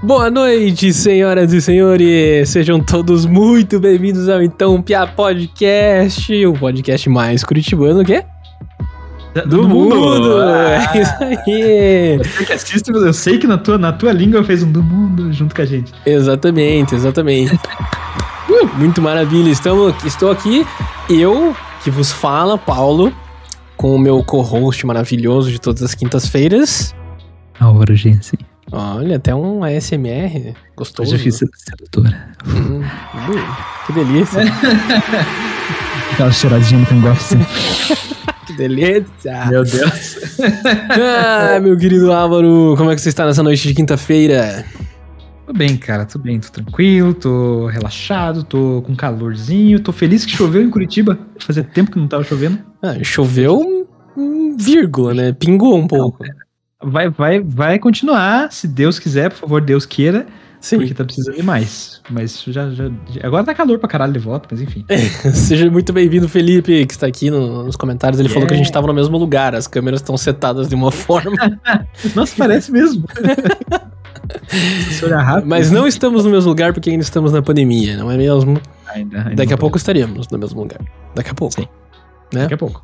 Boa noite, senhoras e senhores. Sejam todos muito bem-vindos ao Então Pia Podcast, o podcast mais curitibano que do, do mundo. mundo. Ah. É isso aí. Você que assiste, eu sei que na tua, na tua língua fez um do mundo junto com a gente. Exatamente, exatamente. uh, muito maravilha. Estamos, estou aqui, eu que vos fala, Paulo, com o meu co-host maravilhoso de todas as quintas-feiras. A urgência. Olha, até um ASMR gostoso. Eu já fiz sedutora. Hum, que delícia. Aquela cheiradinha que eu gosto. que delícia. Meu Deus. ah, meu querido Álvaro, como é que você está nessa noite de quinta-feira? Tô bem, cara, tô bem, tô tranquilo, tô relaxado, tô com calorzinho, tô feliz que choveu em Curitiba. Fazia tempo que não tava chovendo. Ah, choveu, vírgula, né? Pingou um pouco. Não, vai, vai, vai continuar, se Deus quiser, por favor, Deus queira. Sim. Porque tá precisando de mais. Mas já, já. Agora tá calor pra caralho de volta, mas enfim. Seja muito bem-vindo, Felipe, que está aqui no, nos comentários. Ele falou que a gente tava no mesmo lugar, as câmeras estão setadas de uma forma. Nossa, parece mesmo. rápido, mas não estamos no mesmo lugar porque ainda estamos na pandemia, não é mesmo? Ainda, ainda Daqui a pouco estaríamos no mesmo lugar. Daqui a pouco. Sim. Né? Daqui a pouco.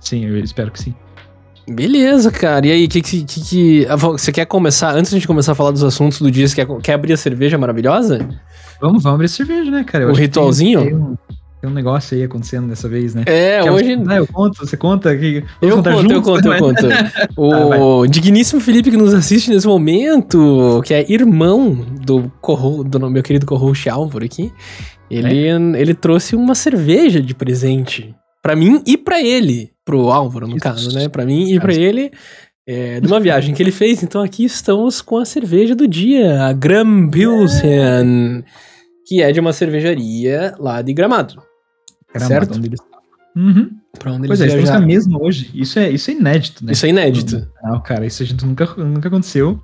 Sim, eu espero que sim. Beleza, cara. E aí, que, que, que, ah, você quer começar? Antes de a gente começar a falar dos assuntos do dia, você quer, quer abrir a cerveja maravilhosa? Vamos, vamos abrir a cerveja, né, cara? Eu o ritualzinho? Tem, tem, um, tem, um, negócio aí acontecendo dessa vez, né? É, que hoje. É, eu conto, você conta aqui. Eu conto, juntos, eu conto, eu conto. o ah, digníssimo Felipe que nos assiste nesse momento, que é irmão do, corro, do meu querido co-host Álvaro aqui, ele, é? ele trouxe uma cerveja de presente. Pra mim e pra ele pro Álvaro, no Isso. caso, né? Para mim e para ele, é, de uma viagem que ele fez. Então aqui estamos com a cerveja do dia, a Gram Pilsen, que é de uma cervejaria lá de Gramado. Gramado certo? Onde eles... Uhum. Pra onde pois eles é, estamos com a mesma hoje. Isso é, isso é inédito, né? Isso é inédito. Não, cara, isso a gente nunca, nunca aconteceu.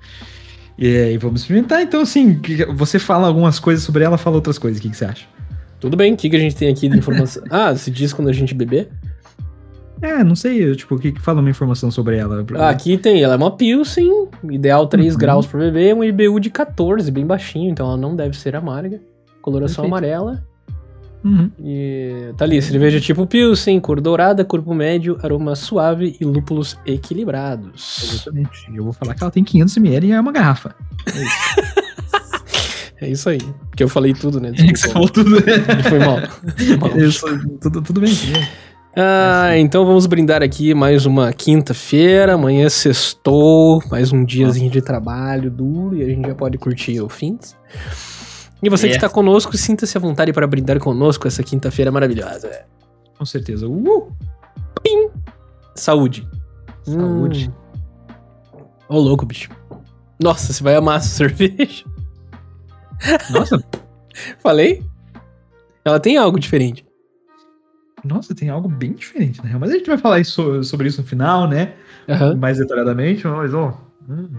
E, e vamos experimentar. Então, assim, você fala algumas coisas sobre ela, fala outras coisas. O que, que você acha? Tudo bem, o que, que a gente tem aqui de informação? ah, se diz quando a gente beber? É, não sei, tipo, o que, que fala uma informação sobre ela? Ah, aqui tem, ela é uma Pilsen, ideal 3 uhum. graus por bebê, um IBU de 14, bem baixinho, então ela não deve ser amarga. Coloração Perfeito. amarela. Uhum. E tá ali, cerveja tipo Pilsen, cor dourada, corpo médio, aroma suave e lúpulos equilibrados. Exatamente. Eu vou falar que ela tem 500ml e é uma garrafa. É isso. É isso aí. Que eu falei tudo, né? Desculpa, é que você falou tudo. Foi mal. Foi mal. Isso, tudo, tudo bem. Ah, então vamos brindar aqui mais uma quinta-feira. Amanhã sextou, mais um diazinho de trabalho duro e a gente já pode curtir o fim. E você yes. que está conosco, sinta-se à vontade para brindar conosco essa quinta-feira maravilhosa. Com certeza. Uh! Pim! Saúde. Saúde. Ô, oh, louco, bicho. Nossa, você vai amar essa cerveja. Nossa. Falei? Ela tem algo diferente. Nossa, tem algo bem diferente, né? Mas a gente vai falar isso, sobre isso no final, né? Uhum. Mais detalhadamente, mas, ó. Hum.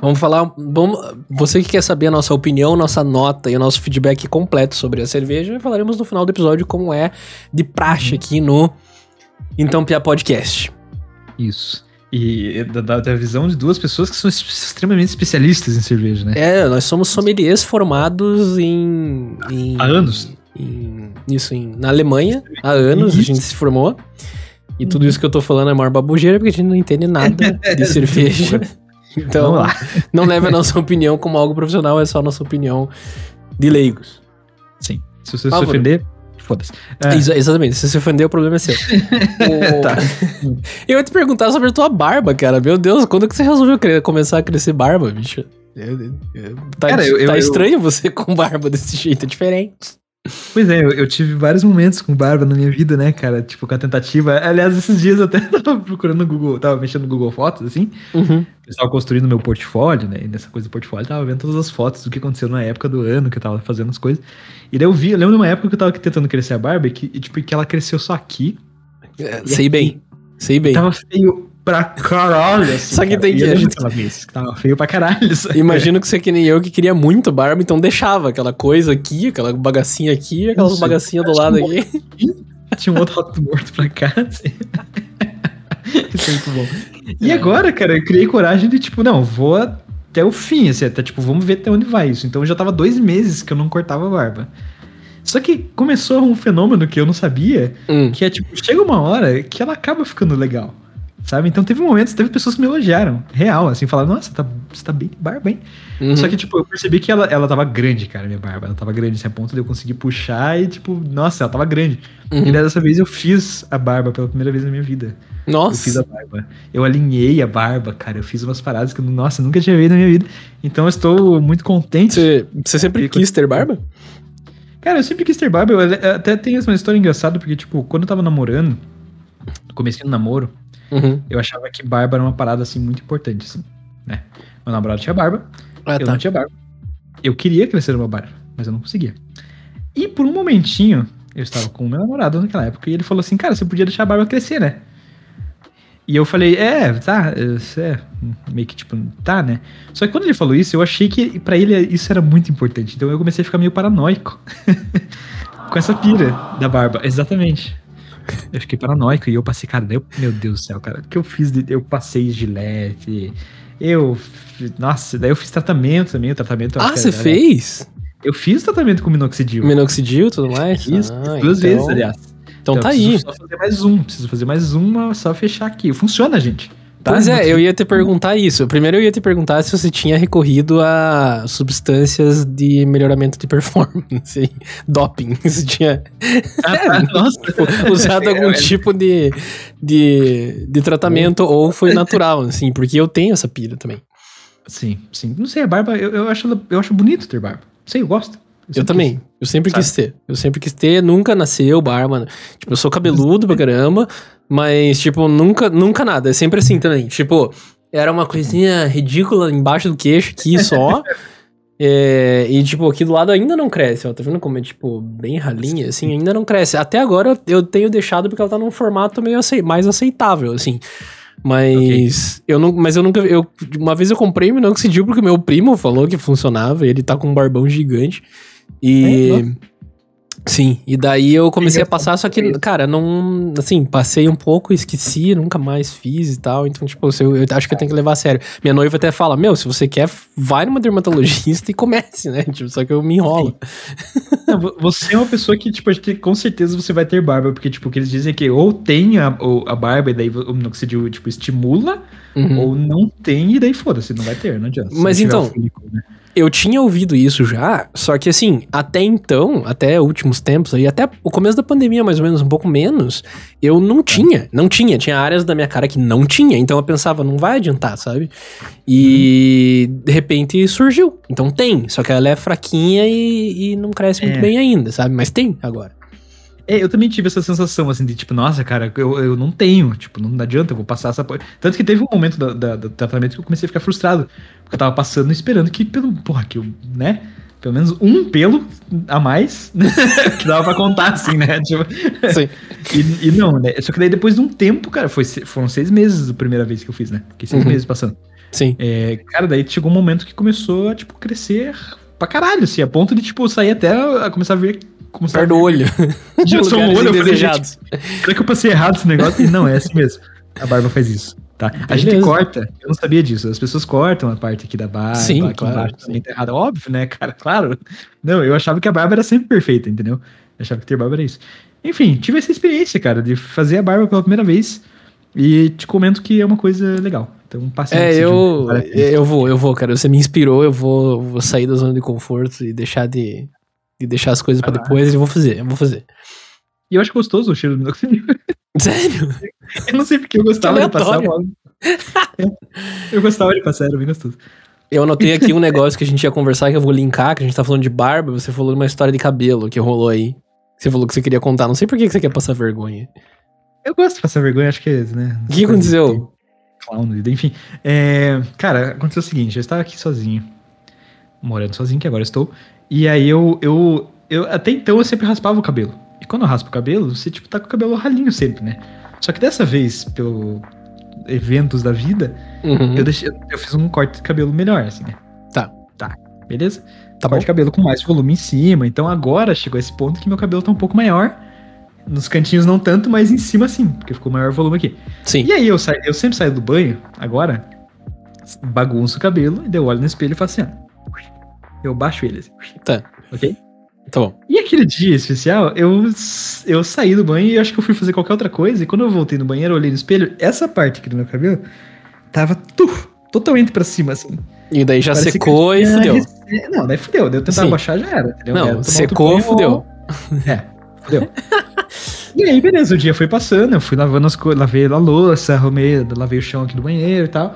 Vamos falar. Vamos, você que quer saber a nossa opinião, nossa nota e o nosso feedback completo sobre a cerveja, falaremos no final do episódio como é de praxe aqui no Então Pia Podcast. Isso. E da, da, visão de duas pessoas que são extremamente especialistas em cerveja, né? É, nós somos sommeliers formados em. em Há anos em, isso em, na Alemanha há anos, a gente se formou. E tudo isso que eu tô falando é maior babujeira, porque a gente não entende nada de cerveja. Então, não leve a nossa opinião como algo profissional, é só a nossa opinião de leigos. Sim. Se você se ofender, foda-se. É. exatamente, se você ofender, o problema é seu. o... tá. Eu ia te perguntar sobre a tua barba, cara. Meu Deus, quando que você resolveu começar a crescer barba, bicho? tá, cara, eu, tá estranho você com barba desse jeito, é diferente. Pois é, eu, eu, tive vários momentos com barba na minha vida, né, cara? Tipo, com a tentativa. Aliás, esses dias eu até tava procurando no Google, tava mexendo no Google Fotos, assim. Uhum. Tava construindo meu portfólio, né? E nessa coisa do portfólio, tava vendo todas as fotos do que aconteceu na época do ano que eu tava fazendo as coisas. E daí eu vi, eu lembro de uma época que eu tava tentando crescer a barba e, que, e tipo, que ela cresceu só aqui. É, sei aqui, bem. Sei bem. Tava feio pra caralho. Assim, Só que tem que. A gente... vez, que tava feio pra caralho. Imagino que você é que nem eu que queria muito barba, então deixava aquela coisa aqui, aquela bagacinha aqui, aquelas bagacinhas do lado aqui. Tinha um outro rato morto pra cá, assim. Isso é muito bom. E é. agora, cara, eu criei coragem de, tipo, não, vou até o fim, assim, até tipo, vamos ver até onde vai isso. Então já tava dois meses que eu não cortava a barba. Só que começou um fenômeno que eu não sabia, hum. que é tipo, chega uma hora que ela acaba ficando legal. Sabe? Então teve momentos, teve pessoas que me elogiaram, real, assim, falaram, nossa, tá, você tá bem de barba, hein? Uhum. Só que, tipo, eu percebi que ela, ela tava grande, cara, minha barba. Ela tava grande, assim, a ponto de eu conseguir puxar e, tipo, nossa, ela tava grande. Uhum. E dessa vez eu fiz a barba pela primeira vez na minha vida. Nossa. Eu fiz a barba. Eu alinhei a barba, cara. Eu fiz umas paradas que, nossa, nunca tinha feito na minha vida. Então eu estou muito contente. Você, você sempre quis ter barba? Cara, eu sempre quis ter barba. Eu até tenho uma história engraçada, porque, tipo, quando eu tava namorando, comecei no namoro, Uhum. Eu achava que barba era uma parada, assim, muito importante, assim, né? Meu namorado tinha barba, ah, eu tá. não tinha barba. Eu queria crescer uma barba, mas eu não conseguia. E por um momentinho, eu estava com o meu namorado naquela época, e ele falou assim, cara, você podia deixar a barba crescer, né? E eu falei, é, tá, é, meio que tipo, tá, né? Só que quando ele falou isso, eu achei que para ele isso era muito importante. Então eu comecei a ficar meio paranoico com essa pira da barba. Exatamente. Eu fiquei paranoico e eu passei, cara, eu, meu Deus do céu, cara, o que eu fiz? De, eu passei gilete, eu. Nossa, daí eu fiz tratamento também, o tratamento. Ah, você fez? Eu fiz tratamento com minoxidil. Minoxidil e tudo mais? Isso, ah, duas então... vezes, aliás. Então, então tá aí. Preciso só fazer mais um, preciso fazer mais uma, só fechar aqui. Funciona, gente. Tá? Pois é, eu ia te perguntar isso. Primeiro eu ia te perguntar se você tinha recorrido a substâncias de melhoramento de performance, doping. Se tinha ah, tá. Nossa. Tipo, usado algum é, tipo de, de, de tratamento ou foi natural, assim, porque eu tenho essa pira também. Sim, sim. Não sei, a barba, eu, eu, acho, eu acho bonito ter barba. Sei, eu gosto. Eu, eu também. Quis. Eu sempre Sabe? quis ter. Eu sempre quis ter, nunca nasceu barba. Tipo, eu sou cabeludo pra caramba, mas, tipo, nunca, nunca nada. É sempre assim também. Tipo, era uma coisinha ridícula embaixo do queixo aqui só. é, e, tipo, aqui do lado ainda não cresce, ó. Tá vendo como é, tipo, bem ralinha, assim? Ainda não cresce. Até agora eu tenho deixado porque ela tá num formato meio acei mais aceitável, assim. Mas okay. eu não, mas eu nunca, eu uma vez eu comprei o minoxidil porque meu primo falou que funcionava, ele tá com um barbão gigante. E é, Sim, e daí eu comecei a passar, só que, cara, não. Assim, passei um pouco, esqueci, nunca mais fiz e tal. Então, tipo, eu, eu acho que eu tenho que levar a sério. Minha noiva até fala: Meu, se você quer, vai numa dermatologista e comece, né? Tipo, só que eu me enrolo. Você é uma pessoa que, tipo, com certeza você vai ter barba, porque, tipo, que eles dizem que ou tem a, a barba e daí o minoxidil, tipo, estimula, uhum. ou não tem e daí foda-se, não vai ter, não adianta. Mas então. Fílico, né? Eu tinha ouvido isso já, só que assim, até então, até últimos tempos aí, até o começo da pandemia, mais ou menos, um pouco menos, eu não tinha, não tinha. Tinha áreas da minha cara que não tinha, então eu pensava, não vai adiantar, sabe? E uhum. de repente surgiu. Então tem, só que ela é fraquinha e, e não cresce é. muito bem ainda, sabe? Mas tem agora. É, eu também tive essa sensação, assim, de tipo, nossa, cara, eu, eu não tenho, tipo, não adianta, eu vou passar essa. Tanto que teve um momento da, da, do tratamento que eu comecei a ficar frustrado. Porque eu tava passando esperando que, pelo, porra, que eu, né? Pelo menos um pelo a mais, que dava pra contar, assim, né? Tipo, Sim. E, e, não, né? Só que daí depois de um tempo, cara, foi, foram seis meses a primeira vez que eu fiz, né? Fiquei seis uhum. meses passando. Sim. É, cara, daí chegou um momento que começou a, tipo, crescer pra caralho, assim, a ponto de, tipo, sair até a começar a ver como Perto do olho. Já sou um olho, eu falei, gente, será que eu passei errado esse negócio? E não, é assim mesmo. A barba faz isso. Tá? A gente corta, eu não sabia disso. As pessoas cortam a parte aqui da barba, sim, aqui claro, embaixo também tá errado. Óbvio, né, cara? Claro. Não, eu achava que a barba era sempre perfeita, entendeu? Eu achava que ter barba era isso. Enfim, tive essa experiência, cara, de fazer a barba pela primeira vez. E te comento que é uma coisa legal. Então, passe É, eu, eu vou, eu vou, cara. Você me inspirou, eu vou, vou sair da zona de conforto e deixar de e deixar as coisas para depois, eu vou fazer, eu vou fazer. E eu acho gostoso o cheiro do minoxidil. Sério? eu não sei porque eu gostava de passar logo. eu gostava de passar, era bem gostoso. Eu anotei aqui um negócio que a gente ia conversar, que eu vou linkar, que a gente tá falando de barba, você falou de uma história de cabelo que rolou aí. Você falou que você queria contar, não sei por que você quer passar vergonha. Eu gosto de passar vergonha, acho que é, né? O que aconteceu? Enfim. É, cara, aconteceu o seguinte, eu estava aqui sozinho, morando sozinho, que agora estou, e aí eu, eu, eu. Até então eu sempre raspava o cabelo. E quando eu raspo o cabelo, você, tipo, tá com o cabelo ralinho sempre, né? Só que dessa vez, pelo eventos da vida, uhum. eu, deixei, eu fiz um corte de cabelo melhor, assim, né? Tá. Tá. Beleza? Tá corte de cabelo com mais volume em cima. Então agora chegou esse ponto que meu cabelo tá um pouco maior. Nos cantinhos não tanto, mas em cima sim, porque ficou maior volume aqui. Sim. E aí eu, sa... eu sempre saio do banho, agora, bagunço o cabelo, e daí eu olho no espelho e faço assim, ó. Eu baixo ele. Assim, tá. Ok? Tá bom. E aquele dia especial, eu, eu saí do banho e acho que eu fui fazer qualquer outra coisa. E quando eu voltei no banheiro, eu olhei no espelho, essa parte aqui do meu cabelo tava tuf, totalmente pra cima, assim. E daí já Parece secou e fudeu. Não, daí fudeu. Deu tentar abaixar, já era. Entendeu? Não, secou, e fudeu. É, fudeu. e aí, beleza, o dia foi passando, eu fui lavando as coisas, lavei a louça, arrumei, lavei o chão aqui do banheiro e tal.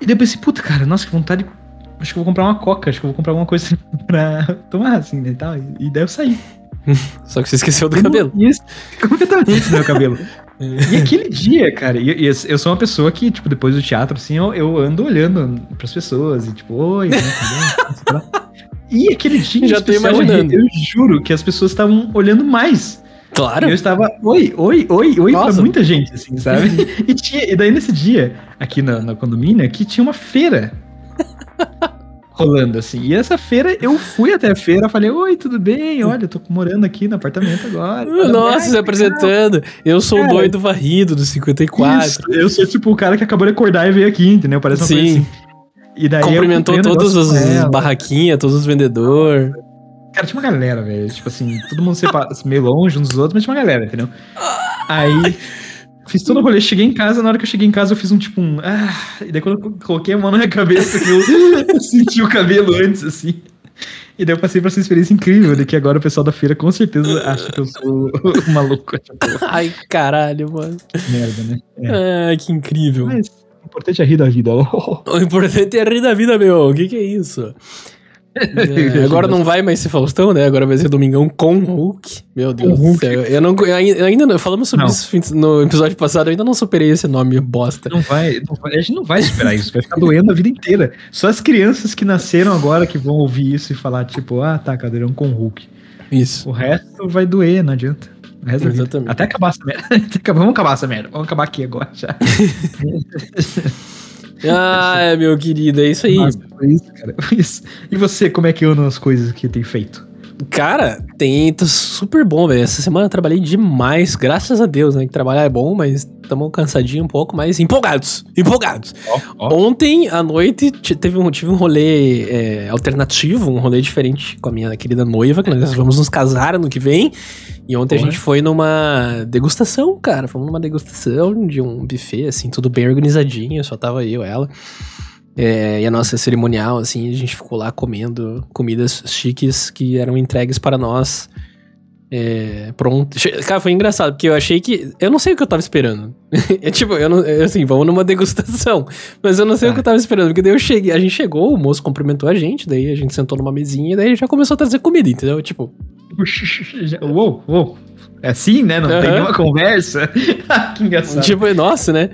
E depois pensei, puta, cara, nossa, que vontade de acho que eu vou comprar uma coca, acho que eu vou comprar alguma coisa pra tomar, assim, né, e tal. E daí eu saí. Só que você esqueceu do cabelo. Isso, completamente do meu cabelo. e aquele dia, cara, e, e, eu sou uma pessoa que, tipo, depois do teatro, assim, eu, eu ando olhando pras pessoas e, tipo, oi, né, E aquele dia Já tô imaginando. Eu, eu juro que as pessoas estavam olhando mais. Claro. Eu estava, oi, oi, oi, oi Nossa. pra muita gente, assim, sabe? e, tinha, e daí nesse dia, aqui na, na condomínio, aqui tinha uma feira rolando, assim. E essa feira, eu fui até a feira, falei, oi, tudo bem? Olha, eu tô morando aqui no apartamento agora. Nossa, se apresentando. Eu sou cara, o doido varrido do 54. Isso, eu sou tipo o cara que acabou de acordar e veio aqui, entendeu? Parece uma Sim. coisa assim. E daí Cumprimentou todas as barraquinhas, todos os vendedores. Cara, tinha uma galera, velho. Tipo assim, todo mundo separa, meio longe uns dos outros, mas tinha uma galera, entendeu? Aí Fiz todo o rolê, cheguei em casa, na hora que eu cheguei em casa eu fiz um tipo um. Ah, e daí quando eu coloquei a mão na minha cabeça, eu senti o cabelo antes, assim. E daí eu passei por essa experiência incrível, de que agora o pessoal da feira com certeza acha que eu sou um maluco. Tipo, Ai, caralho, mano. Merda, né? É. Ah, que incrível. Mas o importante é rir da vida. O importante é rir da vida, meu. O que, que é isso? É, agora não vai mais ser Faustão, né? Agora vai ser Domingão com Hulk. Meu Deus do céu. Eu, não, eu ainda não, falamos sobre não. isso no episódio passado, eu ainda não superei esse nome bosta. Não vai, não vai, a gente não vai superar isso, vai ficar doendo a vida inteira. Só as crianças que nasceram agora que vão ouvir isso e falar, tipo, ah, tá, cadeirão com Hulk. Isso. O resto vai doer, não adianta. Exatamente. Até acabar essa merda. Vamos acabar essa merda. Vamos acabar aqui agora já. Ah, é, meu querido, é isso aí. Foi isso, cara. Foi isso. E você, como é que anda as coisas que tem feito? Cara, tem tá super bom, velho. Essa semana eu trabalhei demais, graças a Deus, né? Que trabalhar é bom, mas estamos cansadinho um pouco, mas empolgados, empolgados. Oh, oh. Ontem à noite teve um, tive um rolê é, alternativo, um rolê diferente com a minha querida noiva, que nós vamos nos casar ano que vem. E ontem Porra. a gente foi numa degustação, cara. Fomos numa degustação de um buffet, assim, tudo bem organizadinho, só tava eu, ela. É, e a nossa cerimonial, assim, a gente ficou lá comendo comidas chiques que eram entregues para nós. É, pronto. Cara, foi engraçado, porque eu achei que. Eu não sei o que eu tava esperando. é tipo, eu não. Assim, vamos numa degustação. Mas eu não sei o que eu tava esperando. Porque daí eu cheguei, a gente chegou, o moço cumprimentou a gente, daí a gente sentou numa mesinha, e daí já começou a trazer comida, entendeu? Tipo, Uou, uou. É assim, né? Não uhum. tem nenhuma conversa. que engraçado. Tipo, nossa, né?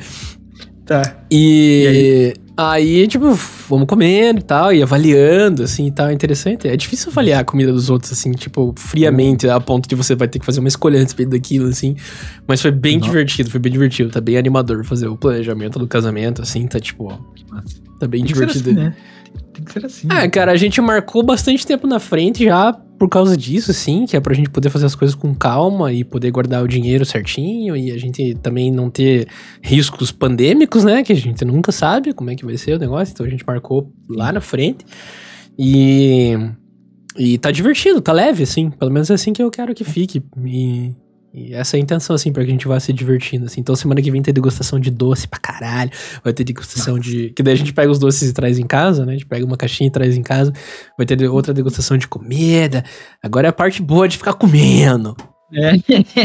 Tá. E, e aí? tipo, vamos comendo e tal, e avaliando, assim, e tal. É interessante. É difícil avaliar a comida dos outros, assim, tipo, friamente, a ponto de você vai ter que fazer uma escolha a respeito daquilo, assim. Mas foi bem Nossa. divertido, foi bem divertido. Tá bem animador fazer o planejamento do casamento, assim, tá, tipo, tá bem divertido. Assim, né? Tem que ser assim. Ah, né? cara, a gente marcou bastante tempo na frente já por causa disso, sim, que é pra gente poder fazer as coisas com calma e poder guardar o dinheiro certinho e a gente também não ter riscos pandêmicos, né? Que a gente nunca sabe como é que vai ser o negócio, então a gente marcou lá na frente. E. E tá divertido, tá leve, assim. Pelo menos é assim que eu quero que fique. E e essa é a intenção, assim, pra que a gente vá se divertindo, assim. Então, semana que vem tem degustação de doce pra caralho. Vai ter degustação Nossa. de... Que daí a gente pega os doces e traz em casa, né? A gente pega uma caixinha e traz em casa. Vai ter outra degustação de comida. Agora é a parte boa de ficar comendo. É.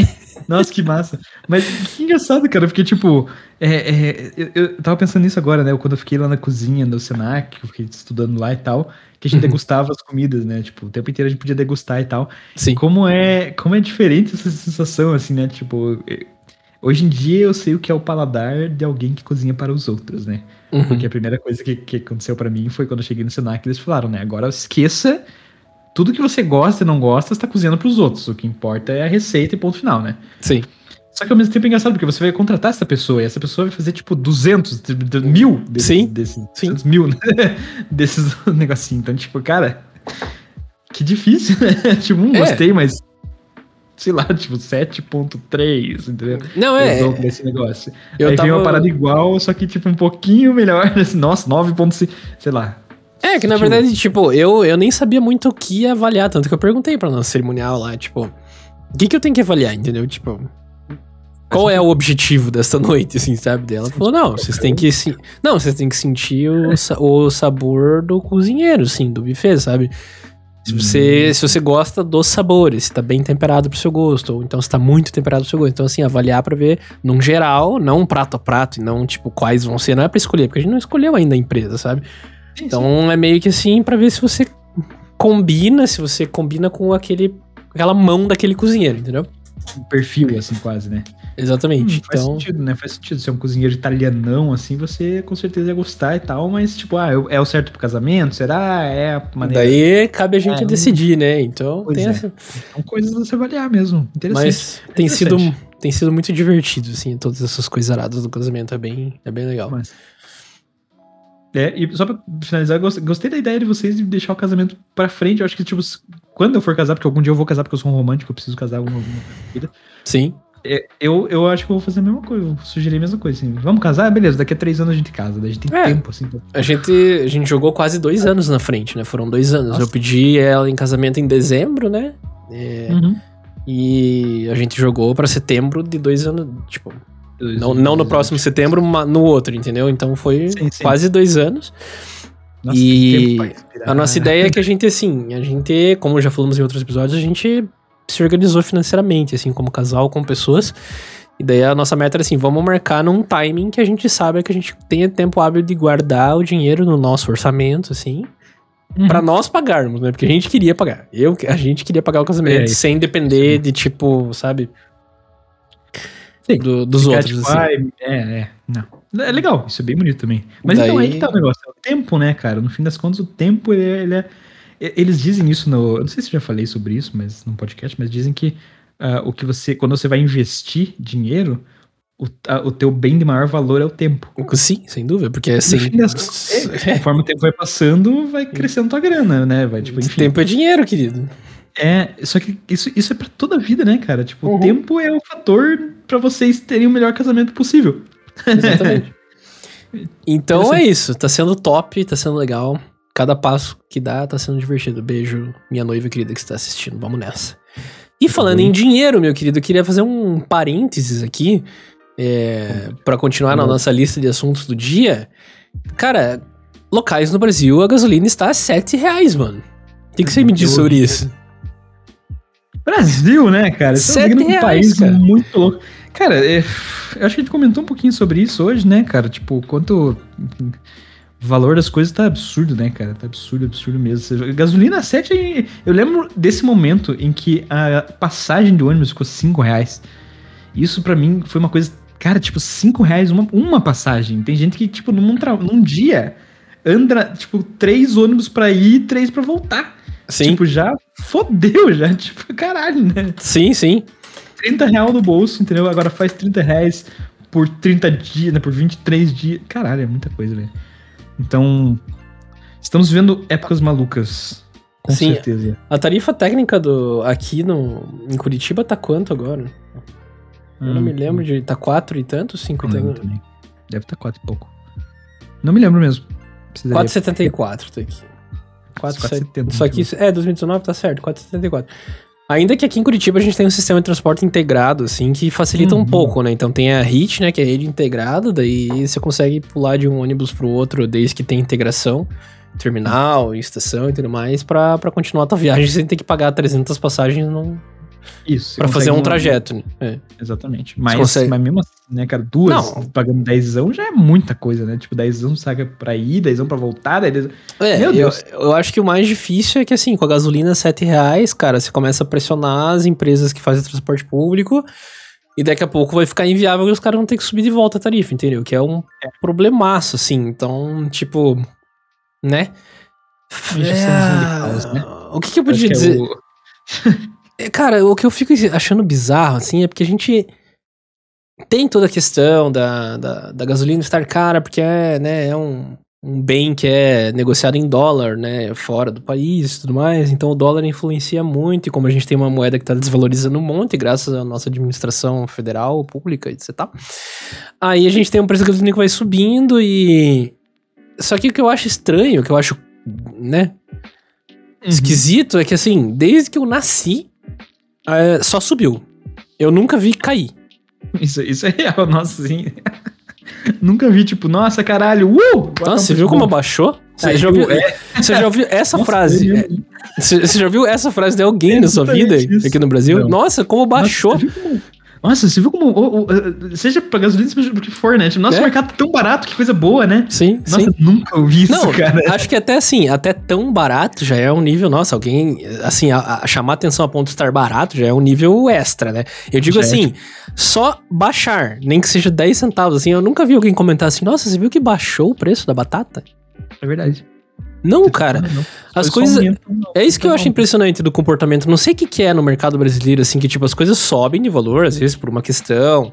Nossa, que massa. Mas que engraçado, cara, porque, tipo, é, é, eu, eu tava pensando nisso agora, né? Quando eu fiquei lá na cozinha do Senac, eu fiquei estudando lá e tal, que a gente uhum. degustava as comidas, né? Tipo, o tempo inteiro a gente podia degustar e tal. Sim. Como é, como é diferente essa sensação, assim, né? Tipo, hoje em dia eu sei o que é o paladar de alguém que cozinha para os outros, né? Uhum. Porque a primeira coisa que, que aconteceu para mim foi quando eu cheguei no Senac, eles falaram, né? Agora esqueça tudo que você gosta e não gosta, você tá cozinhando para os outros. O que importa é a receita e ponto final, né? Sim. Só que ao mesmo tempo é engraçado, porque você vai contratar essa pessoa e essa pessoa vai fazer tipo 200, mil desses, Sim. desses, Sim. mil né? desses negocinhos. Então, tipo, cara, que difícil, né? tipo, um é. gostei, mas sei lá, tipo 7.3, entendeu? Não, é. Esse negócio. Eu Aí tava... vem uma parada igual, só que tipo um pouquinho melhor. Nossa, 9.5, sei lá. É, que na verdade, tipo, eu, eu nem sabia muito o que avaliar, tanto que eu perguntei pra nossa cerimonial lá, tipo, o que, que eu tenho que avaliar, entendeu? Tipo, qual é o objetivo dessa noite, assim, sabe? Ela falou, não, vocês têm que... Não, vocês têm que sentir o, o sabor do cozinheiro, assim, do buffet, sabe? Se você, hum. se você gosta dos sabores, se tá bem temperado pro seu gosto, ou então se tá muito temperado pro seu gosto. Então, assim, avaliar pra ver, num geral, não prato a prato, e não, tipo, quais vão ser. Não é pra escolher, porque a gente não escolheu ainda a empresa, sabe? Então, é meio que assim, pra ver se você combina, se você combina com aquele, aquela mão daquele cozinheiro, entendeu? Um perfil, assim, quase, né? Exatamente. Hum, faz então... sentido, né? Faz sentido. Se é um cozinheiro italianão, assim, você com certeza ia gostar e tal, mas, tipo, ah, é o certo pro casamento? Será? É a maneira. Daí cabe a gente é, decidir, né? Então tem é. essa. São coisas a se avaliar mesmo. Interessante. Mas tem sido, tem sido muito divertido, assim, todas essas coisas aradas do casamento. É bem, é bem legal. Mas... É, e só pra finalizar, gostei da ideia de vocês de deixar o casamento pra frente. Eu acho que, tipo, quando eu for casar, porque algum dia eu vou casar porque eu sou um romântico, eu preciso casar alguma, alguma vida. Sim. É, eu, eu acho que eu vou fazer a mesma coisa, vou sugerir a mesma coisa, assim. Vamos casar? Beleza, daqui a três anos a gente casa, daí a gente tem é, tempo, assim. Pra... A, gente, a gente jogou quase dois anos na frente, né? Foram dois anos. Nossa. Eu pedi ela em casamento em dezembro, né? É, uhum. E a gente jogou pra setembro de dois anos, tipo... Dois não, não no próximo setembro, mas no outro, entendeu? Então foi sim, sim. quase dois anos. Nossa, e a nossa ideia é que a gente, assim, a gente, como já falamos em outros episódios, a gente se organizou financeiramente, assim, como casal, com pessoas. E daí a nossa meta era assim, vamos marcar num timing que a gente sabe que a gente tenha tempo hábil de guardar o dinheiro no nosso orçamento, assim, uhum. para nós pagarmos, né? Porque a gente queria pagar. Eu, a gente queria pagar o casamento é, sem depender sim. de tipo, sabe? Sim, do, dos outros, tipo, assim. é, é, não. É legal, isso é bem bonito também. Mas daí... então aí que tá o negócio, é o tempo, né, cara? No fim das contas, o tempo, ele é, ele é eles dizem isso no. Eu não sei se eu já falei sobre isso, mas no podcast, mas dizem que uh, o que você. Quando você vai investir dinheiro, o, a, o teu bem de maior valor é o tempo. Sim, sem dúvida, porque é assim. Das, é, conforme o tempo vai passando, vai crescendo tua grana, né? Vai, tipo, enfim. Tempo é dinheiro, querido. É, só que isso, isso é pra toda a vida, né, cara? Tipo, uhum. o tempo é o fator para vocês terem o melhor casamento possível. Exatamente. então é isso, tá sendo top, tá sendo legal cada passo que dá tá sendo divertido. Beijo, minha noiva querida que está assistindo. Vamos nessa. E falando em dinheiro, meu querido, eu queria fazer um parênteses aqui é, para continuar na nossa lista de assuntos do dia. Cara, locais no Brasil, a gasolina está a 7 reais, mano. O que, que você me diz sobre isso? Brasil, né, cara? Estamos reais, um país cara. muito louco. Cara, é, eu acho que a gente comentou um pouquinho sobre isso hoje, né, cara? Tipo, quanto o valor das coisas tá absurdo, né, cara? Tá absurdo, absurdo mesmo. Gasolina 7, eu lembro desse momento em que a passagem de ônibus ficou 5 reais. Isso para mim foi uma coisa, cara, tipo, 5 reais uma, uma passagem. Tem gente que, tipo, num, num dia anda, tipo, três ônibus pra ir e três pra voltar. Sim. Tipo, já fodeu, já. Tipo, caralho, né? Sim, sim. 30 reais no bolso, entendeu? Agora faz 30 reais por 30 dias, né? Por 23 dias. Caralho, é muita coisa, velho. Então, estamos vendo épocas malucas. Com Sim, certeza. A tarifa técnica do aqui no, em Curitiba tá quanto agora? Eu hum, não me hum, lembro de. Tá quatro e tanto? Cinco e tanto? Também. Deve estar tá quatro e pouco. Não me lembro mesmo. 4,74 tá aqui. 4,70. Só que, é, 2019 tá certo, 4,74. Ainda que aqui em Curitiba a gente tem um sistema de transporte integrado, assim, que facilita uhum. um pouco, né? Então tem a HIT, né, que é a rede integrada, daí você consegue pular de um ônibus pro outro desde que tem integração, terminal, estação e tudo mais, pra, pra continuar a tua viagem sem ter que pagar 300 passagens num, isso. Pra fazer um trajeto, né? É. Exatamente. Mas, consegue... mas mesmo assim, né, cara, duas não. pagando 10 já é muita coisa, né? Tipo, 10 saca pra ir, 10 pra voltar, 10 É, Meu Deus. Eu, eu, acho que o mais difícil é que, assim, com a gasolina 7 reais, cara, você começa a pressionar as empresas que fazem transporte público e daqui a pouco vai ficar inviável e os caras vão ter que subir de volta a tarifa, entendeu? Que é um é. problemaço, assim. Então, tipo, né? É... né? O que, que eu podia dizer? É o... É, cara, o que eu fico achando bizarro, assim, é porque a gente tem toda a questão da, da, da gasolina estar cara, porque é, né, é um, um bem que é negociado em dólar, né, fora do país e tudo mais, então o dólar influencia muito, e como a gente tem uma moeda que está desvalorizando um monte, graças à nossa administração federal, pública, etc. Aí a gente tem um preço da gasolina que vai subindo e... Só que o que eu acho estranho, o que eu acho, né, uhum. esquisito, é que assim, desde que eu nasci, é, só subiu. Eu nunca vi cair. Isso, isso é real, nossa, sim. Nunca vi, tipo, nossa, caralho, uh! Nossa, você viu como abaixou? Você, já, ouviu, é. você já ouviu essa nossa, frase? É, você, você já viu essa frase de alguém é na sua vida isso. aqui no Brasil? Não. Nossa, como baixou. Nossa, nossa, você viu como. Oh, oh, seja pra gasolina, seja pro que for, né? Tipo, nosso é. mercado tá tão barato, que coisa boa, né? Sim. Nossa, sim. nunca ouvi isso, Não, cara. Acho que até assim, até tão barato já é um nível. Nossa, alguém. Assim, a, a chamar atenção a ponto de estar barato já é um nível extra, né? Eu digo já assim, é. só baixar, nem que seja 10 centavos, assim. Eu nunca vi alguém comentar assim, nossa, você viu que baixou o preço da batata? É verdade. Não, cara. Não. As coisas. é isso que eu acho impressionante do comportamento. Não sei o que, que é no mercado brasileiro, assim, que tipo, as coisas sobem de valor, às vezes, por uma questão.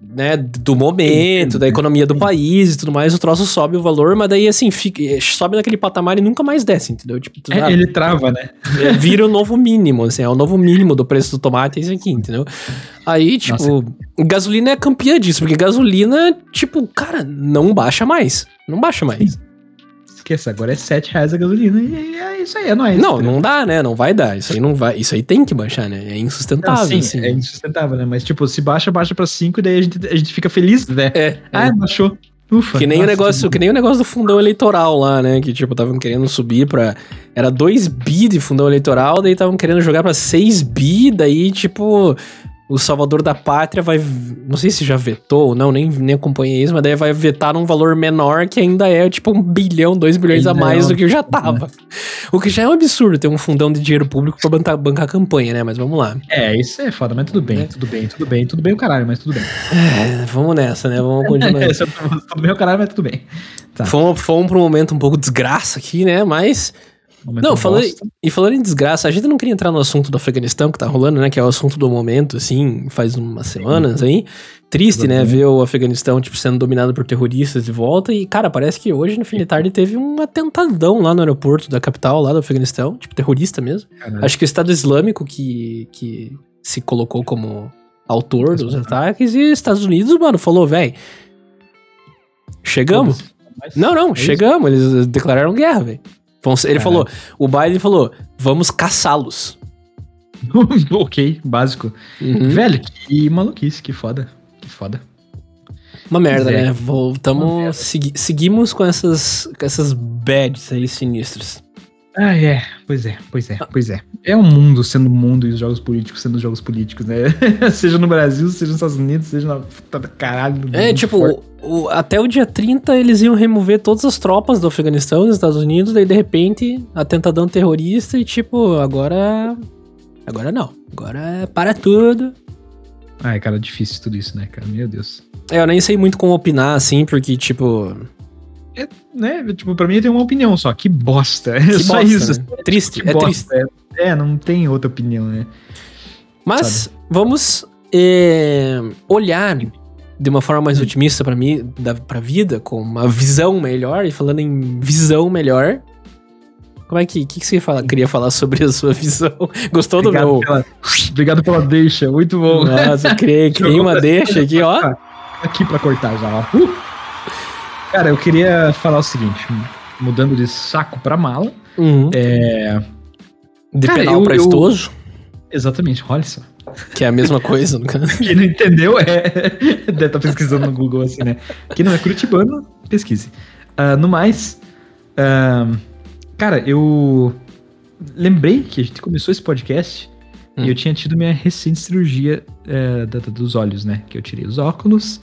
Né, do momento, da economia do país e tudo mais, o troço sobe o valor, mas daí assim, fica, sobe naquele patamar e nunca mais desce, entendeu? Tipo, é, ele trava, né? É, vira o novo mínimo, assim, é o novo mínimo do preço do tomate, é isso aqui, entendeu? Aí, tipo, Nossa. gasolina é campeã disso, porque gasolina, tipo, cara, não baixa mais. Não baixa mais. Sim esqueça, agora é 7 reais a gasolina e é isso aí, é nóis. Não, não dá, né? Não vai dar. Isso aí não vai. Isso aí tem que baixar, né? É insustentável. Não, sim, assim. é insustentável, né? Mas, tipo, se baixa, baixa pra 5 e daí a gente, a gente fica feliz, né? É. Ah, é. baixou. Ufa, que nem nossa, o negócio, que nem o negócio do fundão eleitoral lá, né? Que tipo, estavam querendo subir para era 2 bi de fundão eleitoral, daí estavam querendo jogar para 6 bi, daí tipo, o Salvador da Pátria vai. Não sei se já vetou ou não, nem, nem acompanhei isso, mas daí vai vetar num valor menor que ainda é tipo um bilhão, dois bilhões a mais do que já tava. O que já é um absurdo ter um fundão de dinheiro público pra bancar, bancar a campanha, né? Mas vamos lá. É, isso é foda, mas tudo bem, é. tudo bem, tudo bem, tudo bem o caralho, mas tudo bem. É, vamos nessa, né? Vamos continuar. É, tudo bem o caralho, mas tudo bem. Tá. Fomos, fomos pra um momento um pouco desgraça aqui, né? Mas não, falando, e falando em desgraça, a gente não queria entrar no assunto do Afeganistão que tá rolando, né? Que é o assunto do momento, assim, faz umas semanas aí. Triste, né? Ver o Afeganistão, tipo, sendo dominado por terroristas de volta. E, cara, parece que hoje, no fim de tarde, teve um atentadão lá no aeroporto da capital, lá do Afeganistão. Tipo, terrorista mesmo. Caramba. Acho que o Estado Islâmico que, que se colocou como autor dos ataques. E Estados Unidos, mano, falou, velho. Chegamos. Não, não, é chegamos. Eles declararam guerra, velho. Ele falou, o Biden falou, vamos caçá-los. ok, básico. Uhum. Velho, que maluquice, que foda. Que foda. Uma merda, é. né? Voltamos. Segui, seguimos com essas, com essas bads aí sinistras. Ah, é. Pois é, pois é, pois é. É um mundo sendo mundo e os jogos políticos sendo jogos políticos, né? seja no Brasil, seja nos Estados Unidos, seja na puta caralho. É, tipo, o, até o dia 30 eles iam remover todas as tropas do Afeganistão, dos Estados Unidos, daí de repente, atentadão terrorista e tipo, agora. Agora não. Agora é para tudo. Ai, cara, difícil tudo isso, né, cara? Meu Deus. É, eu nem sei muito como opinar, assim, porque, tipo é, né, tipo, pra mim tem uma opinião só. Que bosta. É que só bosta, isso. Né? Triste, que é triste. É, é, não tem outra opinião, né? Mas Sabe? vamos é, olhar de uma forma mais hum. otimista para mim, da, pra vida, com uma visão melhor, e falando em visão melhor. Como é que, que, que você fala, queria falar sobre a sua visão? Gostou obrigado do meu? Pela, obrigado pela deixa, muito bom. Nossa, criei, criei uma deixa aqui, ó. Aqui pra cortar já, ó. Uh! Cara, eu queria falar o seguinte, mudando de saco pra mala. Uhum. É... De Cara, penal eu, pra eu... estojo. Exatamente, olha só. Que é a mesma coisa, no caso. Quem não entendeu é. Deve estar tá pesquisando no Google assim, né? Quem não é curitibano, pesquise. Uh, no mais, uh, cara, eu lembrei que a gente começou esse podcast hum. e eu tinha tido minha recente cirurgia uh, da, dos olhos, né? Que eu tirei os óculos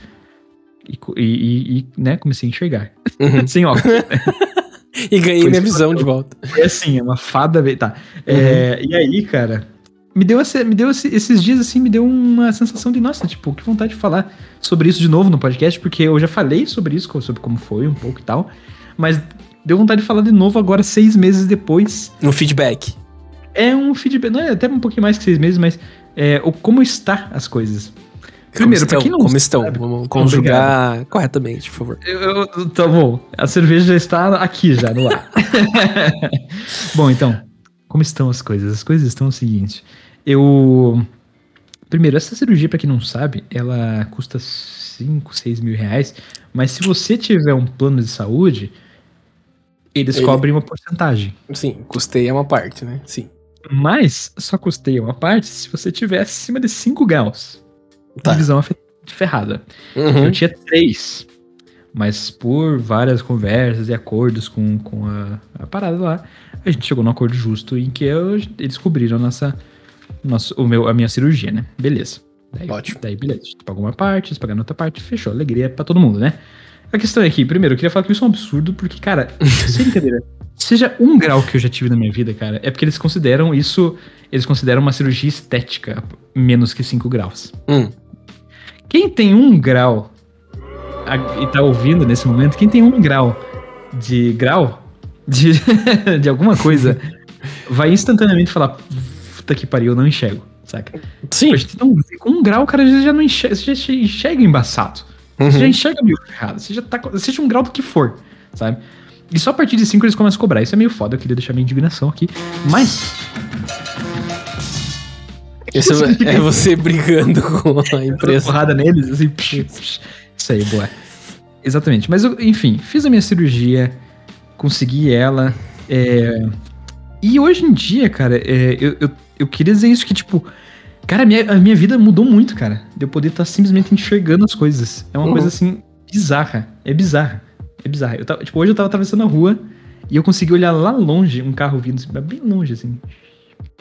e, e, e né, comecei a enxergar. Uhum. Sem óculos. e ganhei minha visão de volta. Foi assim, é uma fada. Tá. É, uhum. É, e aí, cara, me deu, essa, me deu esse, esses dias assim, me deu uma sensação de, nossa, tipo, que vontade de falar sobre isso de novo no podcast, porque eu já falei sobre isso, sobre como foi um pouco e tal, mas deu vontade de falar de novo agora, seis meses depois. Um feedback. É um feedback, não é até um pouquinho mais que seis meses, mas é, o, como está as coisas. Primeiro, como estão? Não como estão? Sabe? Vamos conjugar Obrigado. corretamente, por favor. Eu, eu, tá bom. A cerveja já está aqui, já, no ar. bom, então, como estão as coisas? As coisas estão o seguinte. Eu. Primeiro, essa cirurgia, para quem não sabe, ela custa 5, 6 mil reais. Mas se você tiver um plano de saúde, eles Ele... cobrem uma porcentagem. Sim, custeia uma parte, né? Sim. Mas só custeia uma parte se você tiver acima de 5 graus. Tá. Divisão ferrada. Uhum. Eu tinha 3. Mas por várias conversas e acordos com, com a, a parada lá, a gente chegou num acordo justo em que eu, eles cobriram nossa, nosso, o meu, a minha cirurgia, né? Beleza. Daí, Ótimo. Daí, beleza. A gente pagou uma parte, eles pagaram outra parte, fechou. Alegria pra todo mundo, né? A questão é que, primeiro, eu queria falar que isso é um absurdo, porque, cara, sem brincadeira, seja um grau que eu já tive na minha vida, cara, é porque eles consideram isso, eles consideram uma cirurgia estética menos que 5 graus. Hum. Quem tem um grau e tá ouvindo nesse momento, quem tem um grau de grau de, de alguma coisa vai instantaneamente falar: puta que pariu, eu não enxergo, saca? Sim. Com um grau, cara, já não enxerga, você já enxerga embaçado. Uhum. Você já enxerga meio ferrado. Você já tá. Seja um grau do que for, sabe? E só a partir de 5 eles começam a cobrar. Isso é meio foda, eu queria deixar minha indignação aqui. Mas. Isso é, é você brigando com a empresa. porrada neles, assim. Psh, psh. Isso aí, boa. Exatamente. Mas, eu, enfim, fiz a minha cirurgia, consegui ela. É... E hoje em dia, cara, é, eu, eu, eu queria dizer isso que, tipo, Cara, a minha, a minha vida mudou muito, cara. De eu poder estar tá simplesmente enxergando as coisas. É uma uhum. coisa assim, bizarra. É bizarra. É bizarra. Eu tava, tipo, hoje eu tava atravessando a rua e eu consegui olhar lá longe um carro vindo, bem longe, assim.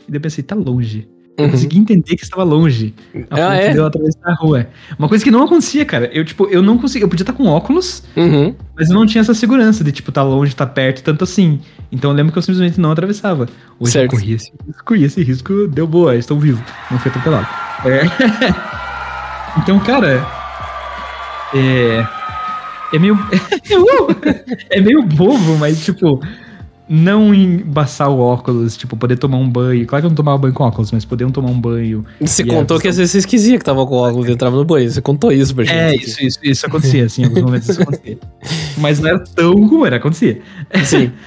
E daí eu pensei, tá longe. Eu uhum. consegui entender que estava longe. A ah, é? eu atravessar a rua. Uma coisa que não acontecia, cara. Eu, tipo, eu não conseguia. Eu podia estar com óculos, uhum. mas eu não tinha essa segurança de, tipo, tá longe, tá perto, tanto assim. Então eu lembro que eu simplesmente não atravessava. Hoje certo. eu corri esse risco, corri esse risco, deu boa, estou vivo. Não fui atropelado. É. então, cara. É. É meio. é meio bobo, mas, tipo não embaçar o óculos, tipo, poder tomar um banho. Claro que eu não tomava banho com óculos, mas poder tomar um banho. Você contou que às vezes você esquecia que tava com óculos e entrava no banho. Você contou isso pra gente. É, isso, isso, isso acontecia, assim, em alguns momentos isso acontecia. Mas não era tão como era, acontecia. Sim.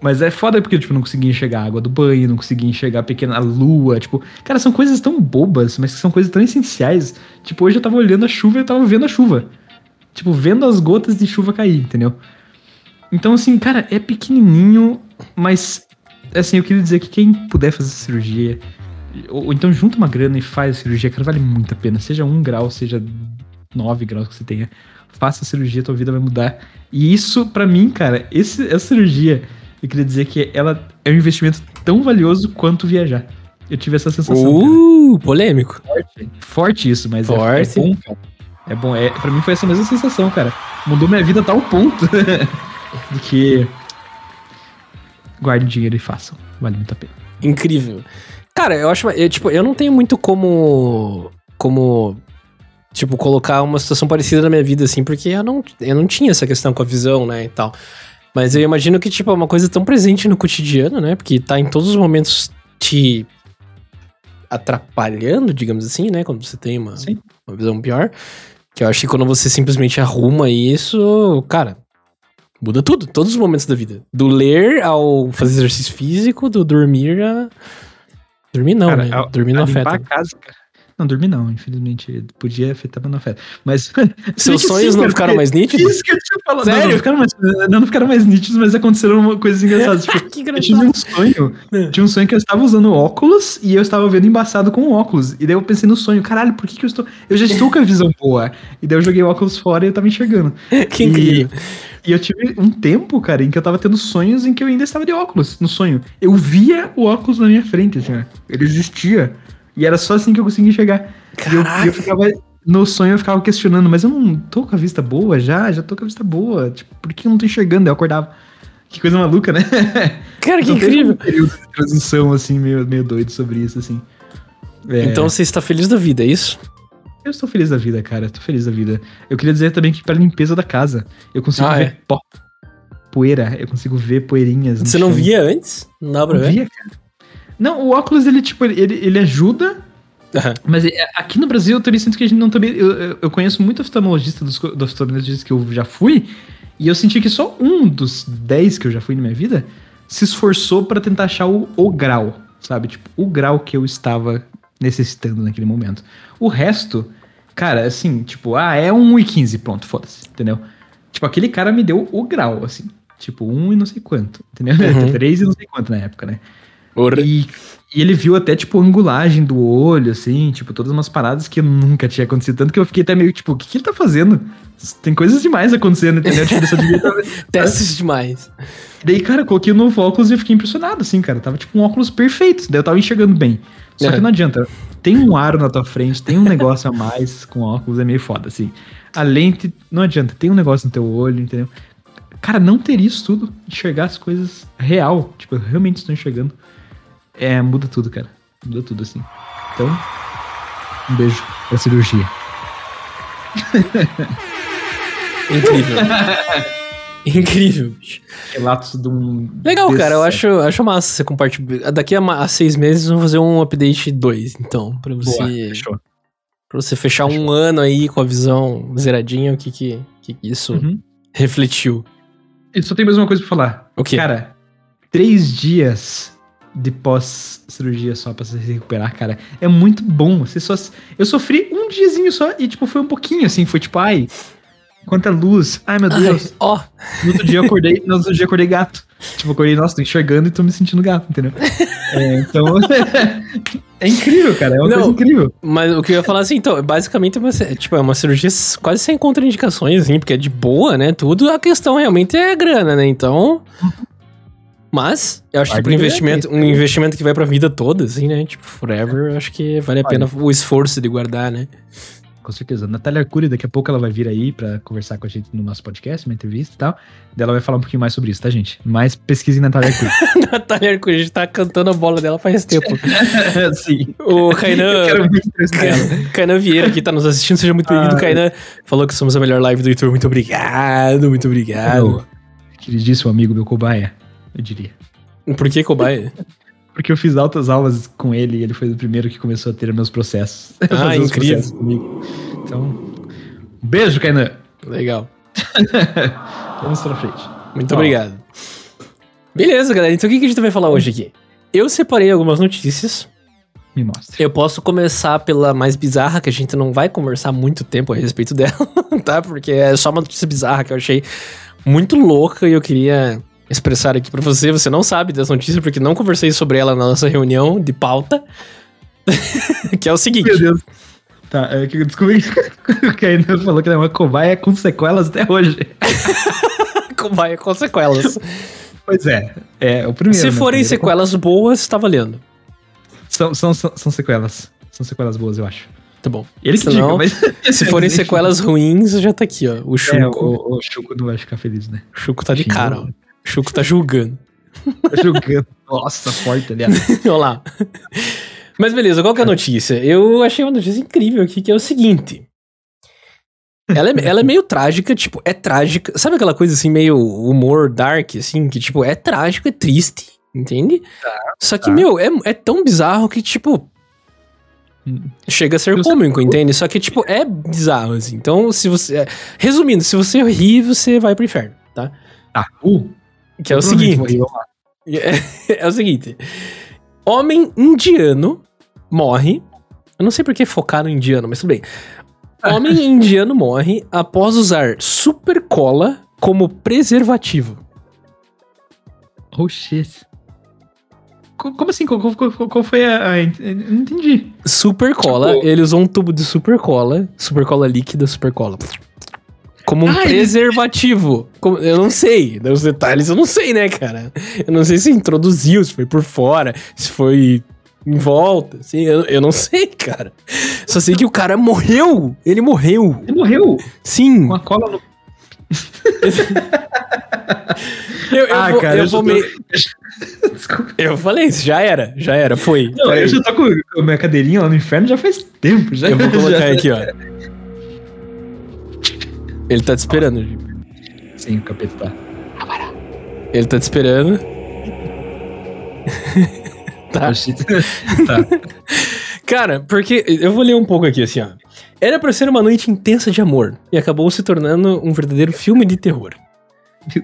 Mas é foda porque, tipo, não conseguia enxergar a água do banho, não conseguia enxergar a pequena lua, tipo... Cara, são coisas tão bobas, mas que são coisas tão essenciais. Tipo, hoje eu tava olhando a chuva e eu tava vendo a chuva. Tipo, vendo as gotas de chuva cair, entendeu? Então, assim, cara, é pequenininho, mas, assim, eu queria dizer que quem puder fazer cirurgia, ou, ou, então junta uma grana e faz a cirurgia, cara, vale muito a pena. Seja um grau, seja nove graus que você tenha, faça a cirurgia, tua vida vai mudar. E isso, para mim, cara, esse, essa cirurgia, eu queria dizer que ela é um investimento tão valioso quanto viajar. Eu tive essa sensação. Uh, cara. polêmico. Forte, forte isso, mas é, é Forte. é, bom, cara. É bom, é, pra mim foi essa mesma sensação, cara. Mudou minha vida a tal ponto. de que guardem dinheiro e façam. Vale muito a pena. Incrível. Cara, eu acho. Eu, tipo, eu não tenho muito como. Como. Tipo, colocar uma situação parecida na minha vida, assim, porque eu não, eu não tinha essa questão com a visão, né, e tal. Mas eu imagino que, tipo, é uma coisa tão presente no cotidiano, né? Porque tá em todos os momentos te atrapalhando, digamos assim, né? Quando você tem uma, uma visão pior. Que eu acho que quando você simplesmente arruma isso, cara, Muda tudo, todos os momentos da vida. Do ler ao fazer exercício físico, do dormir a. Dormir não, cara, né? dormir não afeta. A casa, cara. Não, dormir não, infelizmente. Podia afetar, mas não afeta. Mas. Seus sonhos sim, não ficaram mais nítidos? Isso que eu tinha falado. Sério? Não, não, ficaram mais, não, não ficaram mais nítidos, mas aconteceram coisas engraçadas. tipo, que eu tive um sonho. É. Tinha um sonho que eu estava usando óculos e eu estava vendo embaçado com óculos. E daí eu pensei no sonho, caralho, por que, que eu estou. Eu já estou com a visão boa. E daí eu joguei o óculos fora e eu tava enxergando. Que incrível. E eu tive um tempo, cara, em que eu tava tendo sonhos em que eu ainda estava de óculos no sonho. Eu via o óculos na minha frente, assim, ele existia. E era só assim que eu conseguia enxergar. E eu, e eu, ficava. No sonho eu ficava questionando, mas eu não tô com a vista boa já? Já tô com a vista boa. Tipo, por que eu não tô enxergando? Eu acordava. Que coisa maluca, né? Cara, que então, incrível. Um período de transição, assim, meio, meio doido sobre isso, assim. É... Então você está feliz da vida, é isso? Eu estou feliz da vida, cara. Estou feliz da vida. Eu queria dizer também que para limpeza da casa, eu consigo ah, ver é? pó, poeira, eu consigo ver poeirinhas. Você não via antes? Não dá pra ver? Via, cara. Não, o óculos, ele, tipo, ele, ele ajuda, Uhum. Mas é, aqui no Brasil eu também sinto que a gente não também. Eu, eu conheço muito oftalmologista dos, dos oftalmologistas que eu já fui, e eu senti que só um dos dez que eu já fui na minha vida se esforçou para tentar achar o, o grau, sabe? Tipo, o grau que eu estava necessitando naquele momento. O resto, cara, assim, tipo, ah, é um 1,15, pronto, foda-se, entendeu? Tipo, aquele cara me deu o grau, assim. Tipo, um e não sei quanto, entendeu? Uhum. Três e não sei quanto na época, né? E, e, ele viu até, tipo, angulagem do olho, assim, tipo, todas umas paradas que nunca tinha acontecido. Tanto que eu fiquei até meio, tipo, o que, que ele tá fazendo? Tem coisas demais acontecendo, entendeu? Tipo, só devia tá... Testes demais. Daí, cara, eu coloquei o novo óculos e eu fiquei impressionado, assim, cara. Tava, tipo, um óculos perfeito. Daí eu tava enxergando bem. Só é. que não adianta. Tem um aro na tua frente, tem um negócio a mais com óculos, é meio foda, assim. A lente, não adianta, tem um negócio no teu olho, entendeu? Cara, não ter isso tudo, enxergar as coisas real, tipo, eu realmente estou enxergando, é, muda tudo, cara. Muda tudo, assim. Então, um beijo pra cirurgia. Incrível. Incrível, Relatos de um. Legal, desse... cara. Eu acho, acho massa você compartilhar. Daqui a, a, seis meses vamos fazer um update 2, então. Pra você. Boa, fechou. Pra você fechar fechou. um ano aí com a visão zeradinha, o que que, que isso uhum. refletiu. E só tem mais uma coisa pra falar. O quê? Cara, três dias de pós-cirurgia só pra se recuperar, cara, é muito bom. Você só. Eu sofri um diazinho só e, tipo, foi um pouquinho assim. Foi tipo, ai, Quanta luz. Ai, meu Deus. Ó. No outro dia eu acordei, no outro dia eu acordei gato. Tipo, acordei, nossa, tô enxergando e tô me sentindo gato, entendeu? É, então. é incrível, cara. É uma Não, coisa incrível. Mas o que eu ia falar assim, então, basicamente é tipo, é uma cirurgia quase sem contraindicações, assim, porque é de boa, né? Tudo. A questão realmente é grana, né? Então. Mas, eu acho que tipo, um investimento, um investimento que vai pra vida toda, assim, né? Tipo, forever, eu acho que vale a pena o esforço de guardar, né? Com certeza. Natália Arcuri, daqui a pouco ela vai vir aí para conversar com a gente no nosso podcast, uma entrevista e tal. Daí ela vai falar um pouquinho mais sobre isso, tá, gente? Mais pesquisa em Natália Arcuri. Natália Arcuri, a gente tá cantando a bola dela faz tempo. Sim. O Kainan. Kainan Vieira, que tá nos assistindo, seja muito bem-vindo. Ah, Kainan falou que somos a melhor live do YouTube. Muito obrigado, muito obrigado. Queridíssimo amigo meu cobaia, eu diria. Por que cobaia? Porque eu fiz altas aulas com ele e ele foi o primeiro que começou a ter meus processos. Ah, incrível. Processos comigo. Então, beijo, Kainan. Legal. Vamos pra frente. Muito obrigado. Beleza, galera. Então o que a gente vai falar hoje aqui? Eu separei algumas notícias. Me mostra. Eu posso começar pela mais bizarra, que a gente não vai conversar muito tempo a respeito dela, tá? Porque é só uma notícia bizarra que eu achei muito louca e eu queria expressar aqui para você. Você não sabe dessa notícia porque não conversei sobre ela na nossa reunião de pauta. que é o seguinte. Meu Deus. Tá, é que eu descobri que falou que é uma cobaia com sequelas até hoje. cobaia com sequelas. Pois é, é o primeiro. Se né? forem sequelas boas, tá valendo. São, são, são, são sequelas. São sequelas boas, eu acho. Tá bom. Ele que diga, mas... Se forem sequelas ruins, já tá aqui, ó. O Chuco. É, o, o Chuco não vai ficar feliz, né? O Chuco tá de cara, ó. O Chuco tá julgando. tá julgando. Nossa, forte, aliás. Olha lá. Mas beleza, qual que é a notícia? Eu achei uma notícia incrível aqui, que é o seguinte. Ela é, ela é meio trágica, tipo, é trágica. Sabe aquela coisa assim, meio humor dark, assim, que, tipo, é trágico, é triste, entende? Tá, Só que, tá. meu, é, é tão bizarro que, tipo. Chega a ser cômico, entende? Só que, tipo, é bizarro, assim. Então, se você. É, resumindo, se você rir, você vai pro inferno, tá? Ah, uh, que é o seguinte. É, é o seguinte. Homem indiano morre. Eu não sei por que focar no indiano, mas tudo bem. Homem indiano morre após usar super cola como preservativo. Oh shit. Como assim? Qual, qual, qual, qual foi a, a, Não entendi. Super cola, tipo... ele usou um tubo de super cola, super cola líquida, super cola. Como um ah, preservativo. Como, eu não sei. Os detalhes eu não sei, né, cara? Eu não sei se introduziu, se foi por fora, se foi em volta. Assim, eu, eu não sei, cara. Só sei que o cara morreu. Ele morreu. Ele morreu? Sim. Com a cola no. eu, eu, ah, vou, cara, eu, eu vou tô... Desculpa. Eu falei isso, já era, já era, foi. Não, eu já tô com a minha cadeirinha lá no inferno já faz tempo. Já, eu vou colocar já, aqui, ó. Ele tá te esperando, Sim, o capeta tá. Ele tá te esperando. tá. tá. Cara, porque eu vou ler um pouco aqui assim, ó. Era pra ser uma noite intensa de amor e acabou se tornando um verdadeiro filme de terror.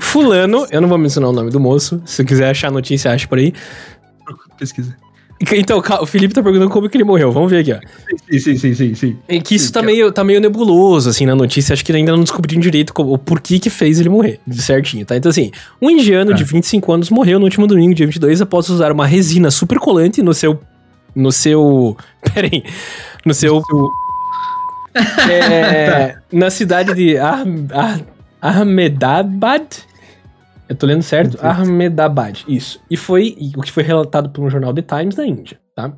Fulano, eu não vou mencionar o nome do moço, se quiser achar a notícia, acha por aí. Pesquisa. Então, o Felipe tá perguntando como que ele morreu. Vamos ver aqui, ó. Sim, sim, sim, sim, sim. É que isso sim, tá, meio, tá meio nebuloso, assim, na notícia. Acho que ainda não descobriram direito o porquê que fez ele morrer, certinho, tá? Então, assim, um indiano ah. de 25 anos morreu no último domingo, dia 22, após usar uma resina super colante no seu... No seu... Pera aí. No seu... é, tá. Na cidade de ah, ah, Ahmedabad, eu tô lendo certo? Ahmedabad, isso. E foi o que foi relatado por um jornal The Times da Índia, tá?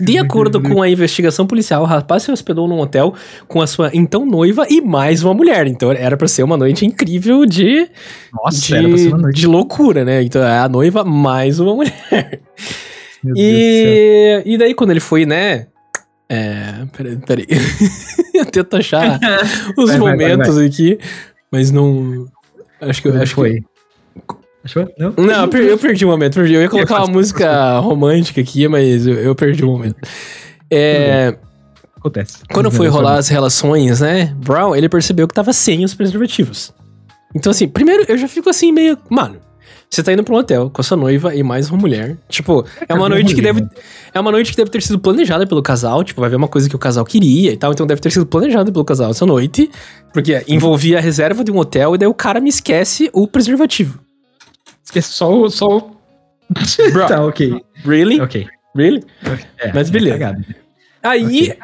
De acordo com a investigação policial, o rapaz se hospedou num hotel com a sua então noiva e mais uma mulher. Então era para ser uma noite incrível de. Nossa, de, era pra ser uma noite. De loucura, né? Então é a noiva mais uma mulher. Meu e, e daí quando ele foi, né? É. Peraí, peraí. eu tento achar os vai, momentos vai, vai, aqui, mas não. Acho que eu acho foi. Que... Achou? Não? Não, eu perdi, eu perdi um momento. Perdi. Eu ia colocar uma música romântica aqui, mas eu, eu perdi um momento. É. Acontece. Quando foi rolar as relações, né? Brown, ele percebeu que tava sem os preservativos. Então, assim, primeiro eu já fico assim, meio. Mano, você tá indo pra um hotel com a sua noiva e mais uma mulher. Tipo, é uma noite que deve. É uma noite que deve ter sido planejada pelo casal. Tipo, vai ver uma coisa que o casal queria e tal. Então deve ter sido planejada pelo casal essa noite. Porque envolvia a reserva de um hotel e daí o cara me esquece o preservativo. Esquece só o. Só o... Bro, tá, ok. Really? Ok. Really? É, Mas beleza. É Aí.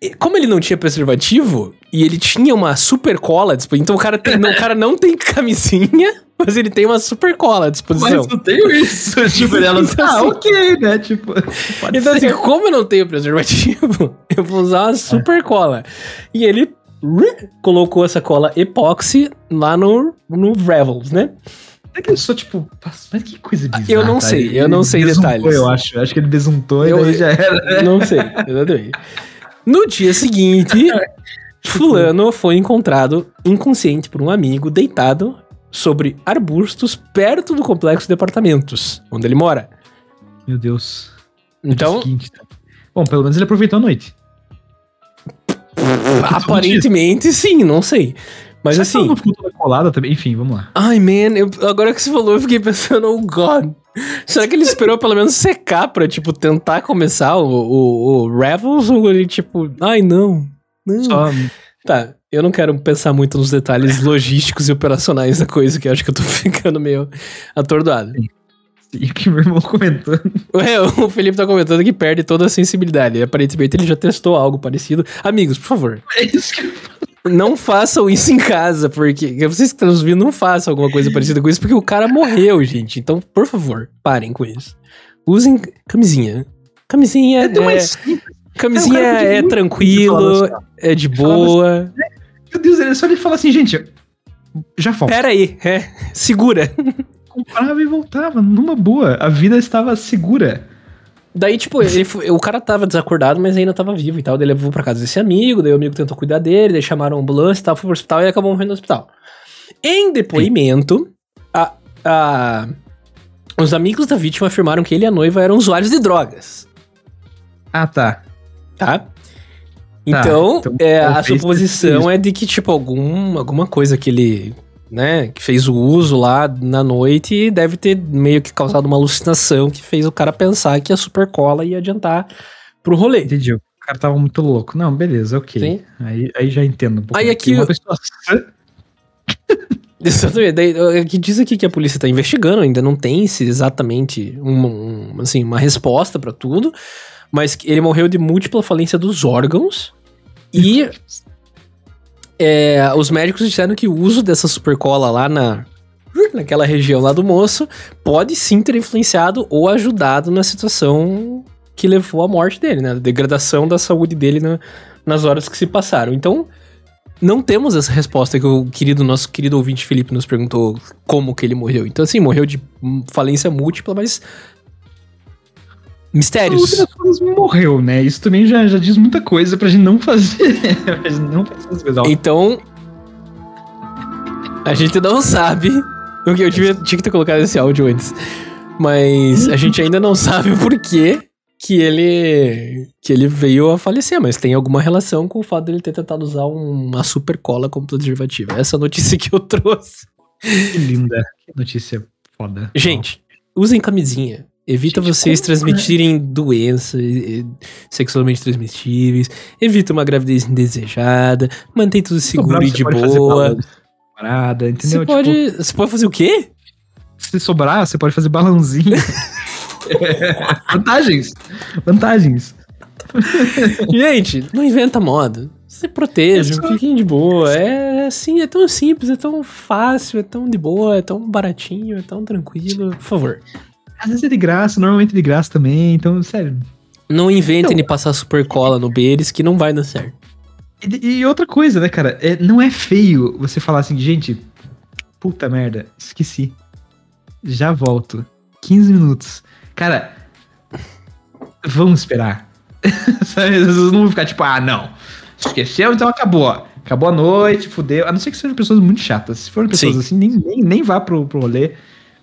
Okay. Como ele não tinha preservativo e ele tinha uma super cola, então o cara, tem, não, o cara não tem camisinha mas ele tem uma super cola à disposição. Mas eu tenho isso. tipo, ela então, ah, assim, ok, né? Tipo, então, ser. assim, como eu não tenho preservativo, eu vou usar uma super é. cola. E ele colocou essa cola epóxi lá no, no Revels, né? É que ele só, tipo, mas que coisa bizarra. Eu não sei, eu não sei detalhes. Eu acho, acho que ele besuntou eu, e daí já era. Não sei, exatamente. No dia seguinte, Fulano foi encontrado inconsciente por um amigo deitado sobre arbustos perto do complexo de apartamentos, onde ele mora. Meu Deus. Então. Tá. Bom, pelo menos ele aproveitou a noite. Aparentemente sim, não sei. Mas Será assim. Não ficou toda colada também? Enfim, vamos lá. Ai, man, eu, agora que você falou, eu fiquei pensando, oh god. Será que ele esperou pelo menos secar pra, tipo, tentar começar o, o, o Revels? Ou ele, tipo, ai, não. Não. Só... Tá, eu não quero pensar muito nos detalhes logísticos e operacionais da coisa, que eu acho que eu tô ficando meio atordoado. E o que meu irmão comentou. É, o Felipe tá comentando que perde toda a sensibilidade. Aparentemente ele já testou algo parecido. Amigos, por favor. É isso que eu. Não façam isso em casa, porque vocês que estão nos ouvindo, não façam alguma coisa parecida com isso, porque o cara morreu, gente. Então, por favor, parem com isso. Usem camisinha. Camisinha é. é camisinha é, é tranquilo, é de boa. Assim, meu Deus, ele só ele fala assim, gente, já volta. Pera aí, é, segura. Comprava e voltava, numa boa. A vida estava segura. Daí, tipo, ele, o cara tava desacordado, mas ainda tava vivo e tal. Daí levou pra casa desse amigo, daí o amigo tentou cuidar dele, daí chamaram a ambulância e tal, foi pro hospital e acabou morrendo no hospital. Em depoimento, a, a, os amigos da vítima afirmaram que ele e a noiva eram usuários de drogas. Ah, tá. Tá? Tá, então, então é, a suposição é de que, tipo, algum, alguma coisa que ele, né, que fez o uso lá na noite deve ter meio que causado uma alucinação que fez o cara pensar que a super cola ia adiantar pro rolê. Entendi. O cara tava muito louco. Não, beleza, ok. Sim. Aí, aí já entendo um pouco. Aí aqui... Uma pessoa... Exatamente. Daí, que diz aqui que a polícia tá investigando, ainda não tem se exatamente uma, um, assim, uma resposta para tudo, mas ele morreu de múltipla falência dos órgãos e é, os médicos disseram que o uso dessa supercola lá na, naquela região lá do moço pode sim ter influenciado ou ajudado na situação que levou à morte dele, né? A degradação da saúde dele na, nas horas que se passaram. Então, não temos essa resposta que o querido nosso querido ouvinte Felipe nos perguntou como que ele morreu. Então, assim, morreu de falência múltipla, mas Mistérios. morreu, né? Isso também já, já diz muita coisa pra gente não fazer. pra gente não fazer as coisas. Então. A gente não sabe. Eu, eu tinha, tinha que ter colocado esse áudio antes. Mas a gente ainda não sabe o porquê que ele que ele veio a falecer, mas tem alguma relação com o fato dele ter tentado usar uma super cola como preservativo. Essa é a notícia que eu trouxe. Que linda. Que notícia foda. Gente, usem camisinha. Evita Gente, vocês transmitirem é? doenças sexualmente transmissíveis. Evita uma gravidez indesejada. Mantém tudo seguro e de boa. Parada, entendeu? Você, tipo, pode, você pode fazer o quê? Se sobrar, você pode fazer balãozinho. Vantagens. Vantagens. Gente, não inventa moda. Se protejam, é fiquem de boa. É assim, é tão simples, é tão fácil, é tão de boa, é tão baratinho, é tão tranquilo. Por favor. Às vezes é de graça, normalmente é de graça também, então, sério. Não inventem então, de passar super cola no Beires que não vai dar certo. E, e outra coisa, né, cara? É, não é feio você falar assim, gente, puta merda, esqueci. Já volto. 15 minutos. Cara, vamos esperar. Sabe? Não vão ficar tipo, ah, não. Esqueceu, então acabou. Acabou a noite, fudeu. A não ser que sejam pessoas muito chatas. Se forem pessoas Sim. assim, nem, nem, nem vá pro, pro rolê,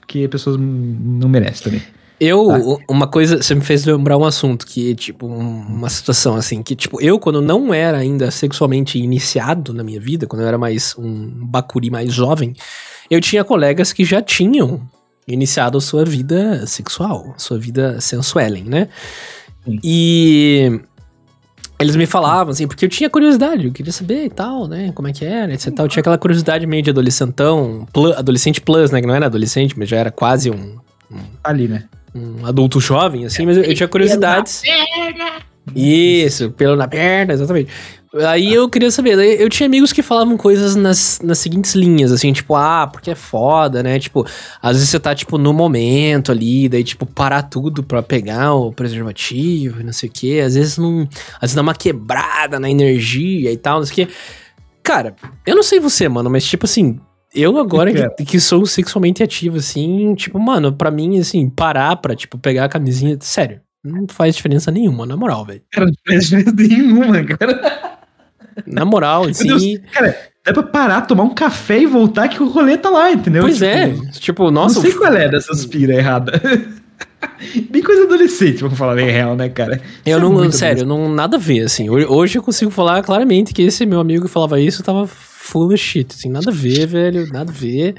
porque pessoas não merecem também. Eu, ah. uma coisa, você me fez lembrar um assunto que, tipo, uma situação assim, que, tipo, eu, quando não era ainda sexualmente iniciado na minha vida, quando eu era mais um bacuri mais jovem, eu tinha colegas que já tinham iniciado a sua vida sexual, sua vida sensuellen, né? Sim. E eles me falavam, assim, porque eu tinha curiosidade, eu queria saber e tal, né? Como é que era, etc. Eu tinha aquela curiosidade meio de adolescentão, plus, adolescente plus, né? Que não era adolescente, mas já era quase um. um Ali, né? Um adulto jovem, assim, mas eu, eu tinha curiosidades. Isso, pelo na perna, exatamente. Aí eu queria saber, eu tinha amigos que falavam coisas nas, nas seguintes linhas, assim, tipo, ah, porque é foda, né? Tipo, às vezes você tá, tipo, no momento ali, daí, tipo, parar tudo pra pegar o preservativo e não sei o quê. Às vezes não. Às vezes dá uma quebrada na energia e tal, não sei o quê. Cara, eu não sei você, mano, mas, tipo assim, eu agora que, que, sou sexualmente ativo, assim, tipo, mano, pra mim, assim, parar pra, tipo, pegar a camisinha, sério, não faz diferença nenhuma, na moral, velho. Cara, não faz diferença nenhuma, cara. Na moral, assim. cara, dá pra parar, tomar um café e voltar que o rolê tá lá, entendeu? Pois tipo, é. Tipo, nossa. Não sei qual é dessas pira errada. Bem coisa adolescente, vamos falar bem real, né, cara? Eu Isso é não, é sério, não, nada a ver, assim. Hoje eu consigo falar claramente que esse meu amigo que falava isso tava full of shit, assim, nada a ver, velho, nada a ver.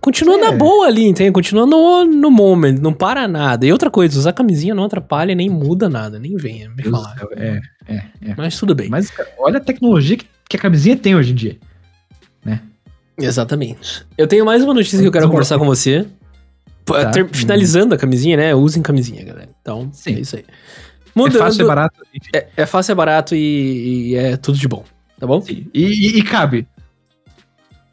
Continua é. na boa ali, entende? Continua no, no moment, não para nada. E outra coisa, usar camisinha não atrapalha nem muda nada, nem venha me falar. É, é, é. Mas tudo bem. Mas olha a tecnologia que, que a camisinha tem hoje em dia, né? Exatamente. Eu tenho mais uma notícia que eu quero conversar com você. Tá. Finalizando a camisinha, né? Usem camisinha, galera. Então, Sim. é isso aí. Mudando, é fácil, é barato. É, é, fácil, é barato e, e, é tudo de bom, tá bom? Sim. E, e, e cabe.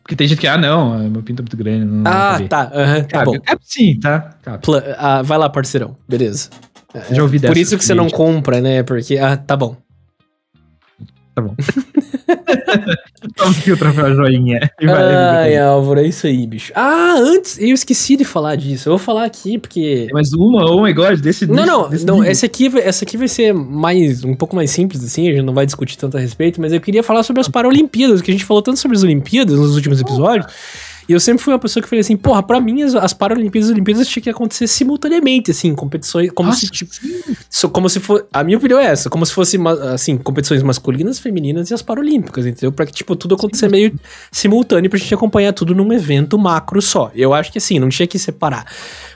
Porque tem gente que, ah, não, meu pinto é muito grande. Não ah, tá. Uhum, tá bom. Cabe sim, tá? Cabe. Ah, vai lá, parceirão. Beleza. Já ouvi dessa. Por isso que você não compra, né? Porque, ah, tá bom. Tá bom. Toma aqui o troféu joinha. Ai, Álvaro, é isso aí, bicho. Ah, antes, eu esqueci de falar disso. Eu vou falar aqui porque. Tem mais uma, oh my god, desse Não, não, desse não essa, aqui, essa aqui vai ser mais, um pouco mais simples, assim, a gente não vai discutir tanto a respeito, mas eu queria falar sobre as Paralimpíadas, que a gente falou tanto sobre as Olimpíadas nos últimos episódios. Oh. E eu sempre fui uma pessoa que falei assim, porra, pra mim as, as Paralimpíadas e as Olimpíadas tinha que acontecer simultaneamente, assim, competições, como Nossa, se, tipo, so, como se for, a minha opinião é essa, como se fosse, assim, competições masculinas, femininas e as Paralímpicas, entendeu? Pra que, tipo, tudo acontecer sim. meio simultâneo pra gente acompanhar tudo num evento macro só. Eu acho que, assim, não tinha que separar.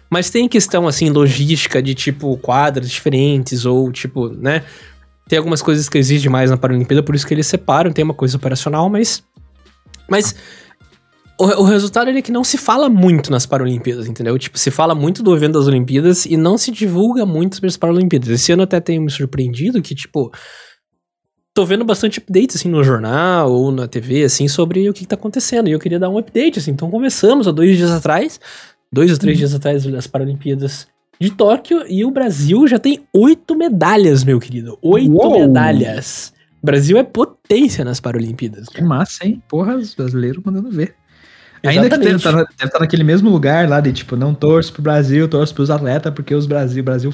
Mas tem questão, assim, logística de, tipo, quadras diferentes ou, tipo, né... Tem algumas coisas que exigem mais na Paralimpíada, por isso que eles separam, tem uma coisa operacional, mas... Mas o, o, resultado é que não se fala muito nas Paralimpíadas, entendeu? Tipo, se fala muito do evento das Olimpíadas e não se divulga muito sobre as Paralimpíadas. Esse ano até tenho me surpreendido que, tipo, tô vendo bastante updates, assim, no jornal ou na TV, assim, sobre o que, que tá acontecendo. E eu queria dar um update, assim. Então começamos há dois dias atrás, dois ou três uhum. dias atrás das Paralimpíadas de Tóquio e o Brasil já tem oito medalhas, meu querido. Oito Uou. medalhas. O Brasil é potência nas Paralimpíadas. Cara. Que massa, hein? Porra, os brasileiros mandando ver. Ainda que deve estar, tá deve estar tá naquele mesmo lugar lá de tipo, não torço pro Brasil, torço pros atletas, porque os Brasil, Brasil.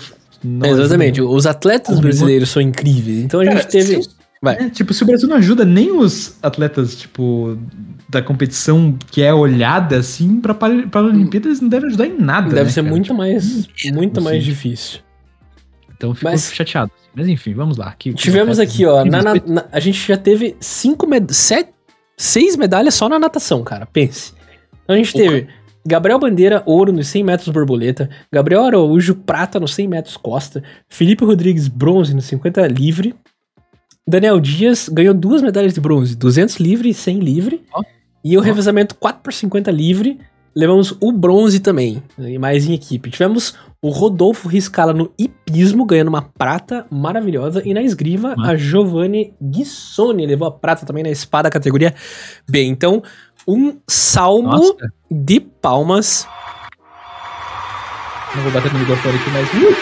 Exatamente, os atletas brasileiros são incríveis. Então a Cara, gente teve. Se, é, tipo, se o Brasil não ajuda nem os atletas, tipo, da competição que é olhada assim, pra, para Olimpíadas, não deve ajudar em nada. Deve né, ser cara? muito tipo, mais, muito mais difícil. Então ficou Mas... chateado. Mas enfim, vamos lá. Que, Tivemos aqui, ó. Na, na, na, a gente já teve cinco med sete, seis medalhas só na natação, cara. Pense. Então a gente teve Gabriel Bandeira, ouro nos 100 metros borboleta. Gabriel Araújo, prata nos 100 metros costa. Felipe Rodrigues, bronze nos 50 livre. Daniel Dias ganhou duas medalhas de bronze, 200 livre e 100 livre. Oh. E o oh. revezamento 4 por 50 livre, levamos o bronze também, mais em equipe. Tivemos o Rodolfo Riscala no hipismo, ganhando uma prata maravilhosa. E na esgrima, a Giovanni Guissoni levou a prata também na espada categoria B. Então, um salmo Nossa. de palmas. Não vou bater no microfone aqui, mas. Uh!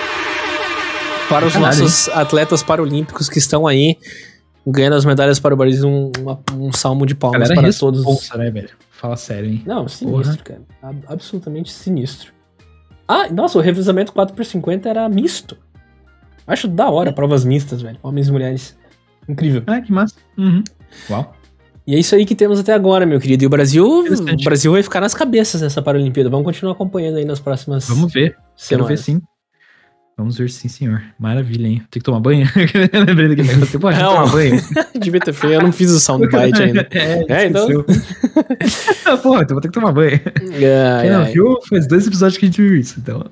Para os Caralho, nossos hein? atletas paralímpicos que estão aí ganhando as medalhas para o Brasil, um, um salmo de palmas para todos. Bolsa, né, velho? Fala sério, hein? Não, sinistro, Porra. cara. Absolutamente sinistro. Ah, nossa, o revezamento 4x50 era misto. Acho da hora, provas mistas, velho. Homens e mulheres. Incrível. Ah, que massa. Uhum. Uau. E é isso aí que temos até agora, meu querido. E o Brasil, o Brasil vai ficar nas cabeças nessa Paralimpíada. Vamos continuar acompanhando aí nas próximas. Vamos ver. Semanas. Quero ver sim. Vamos ver sim, senhor. Maravilha, hein? Tem que tomar banho? Lembrei daquele negócio. Pode não. tomar banho? Devia ter feito. Eu não fiz o soundbite ainda. É, é então. Pô, então vou ter que tomar banho. Ai, Quem não viu, faz dois episódios que a gente viu isso. Então.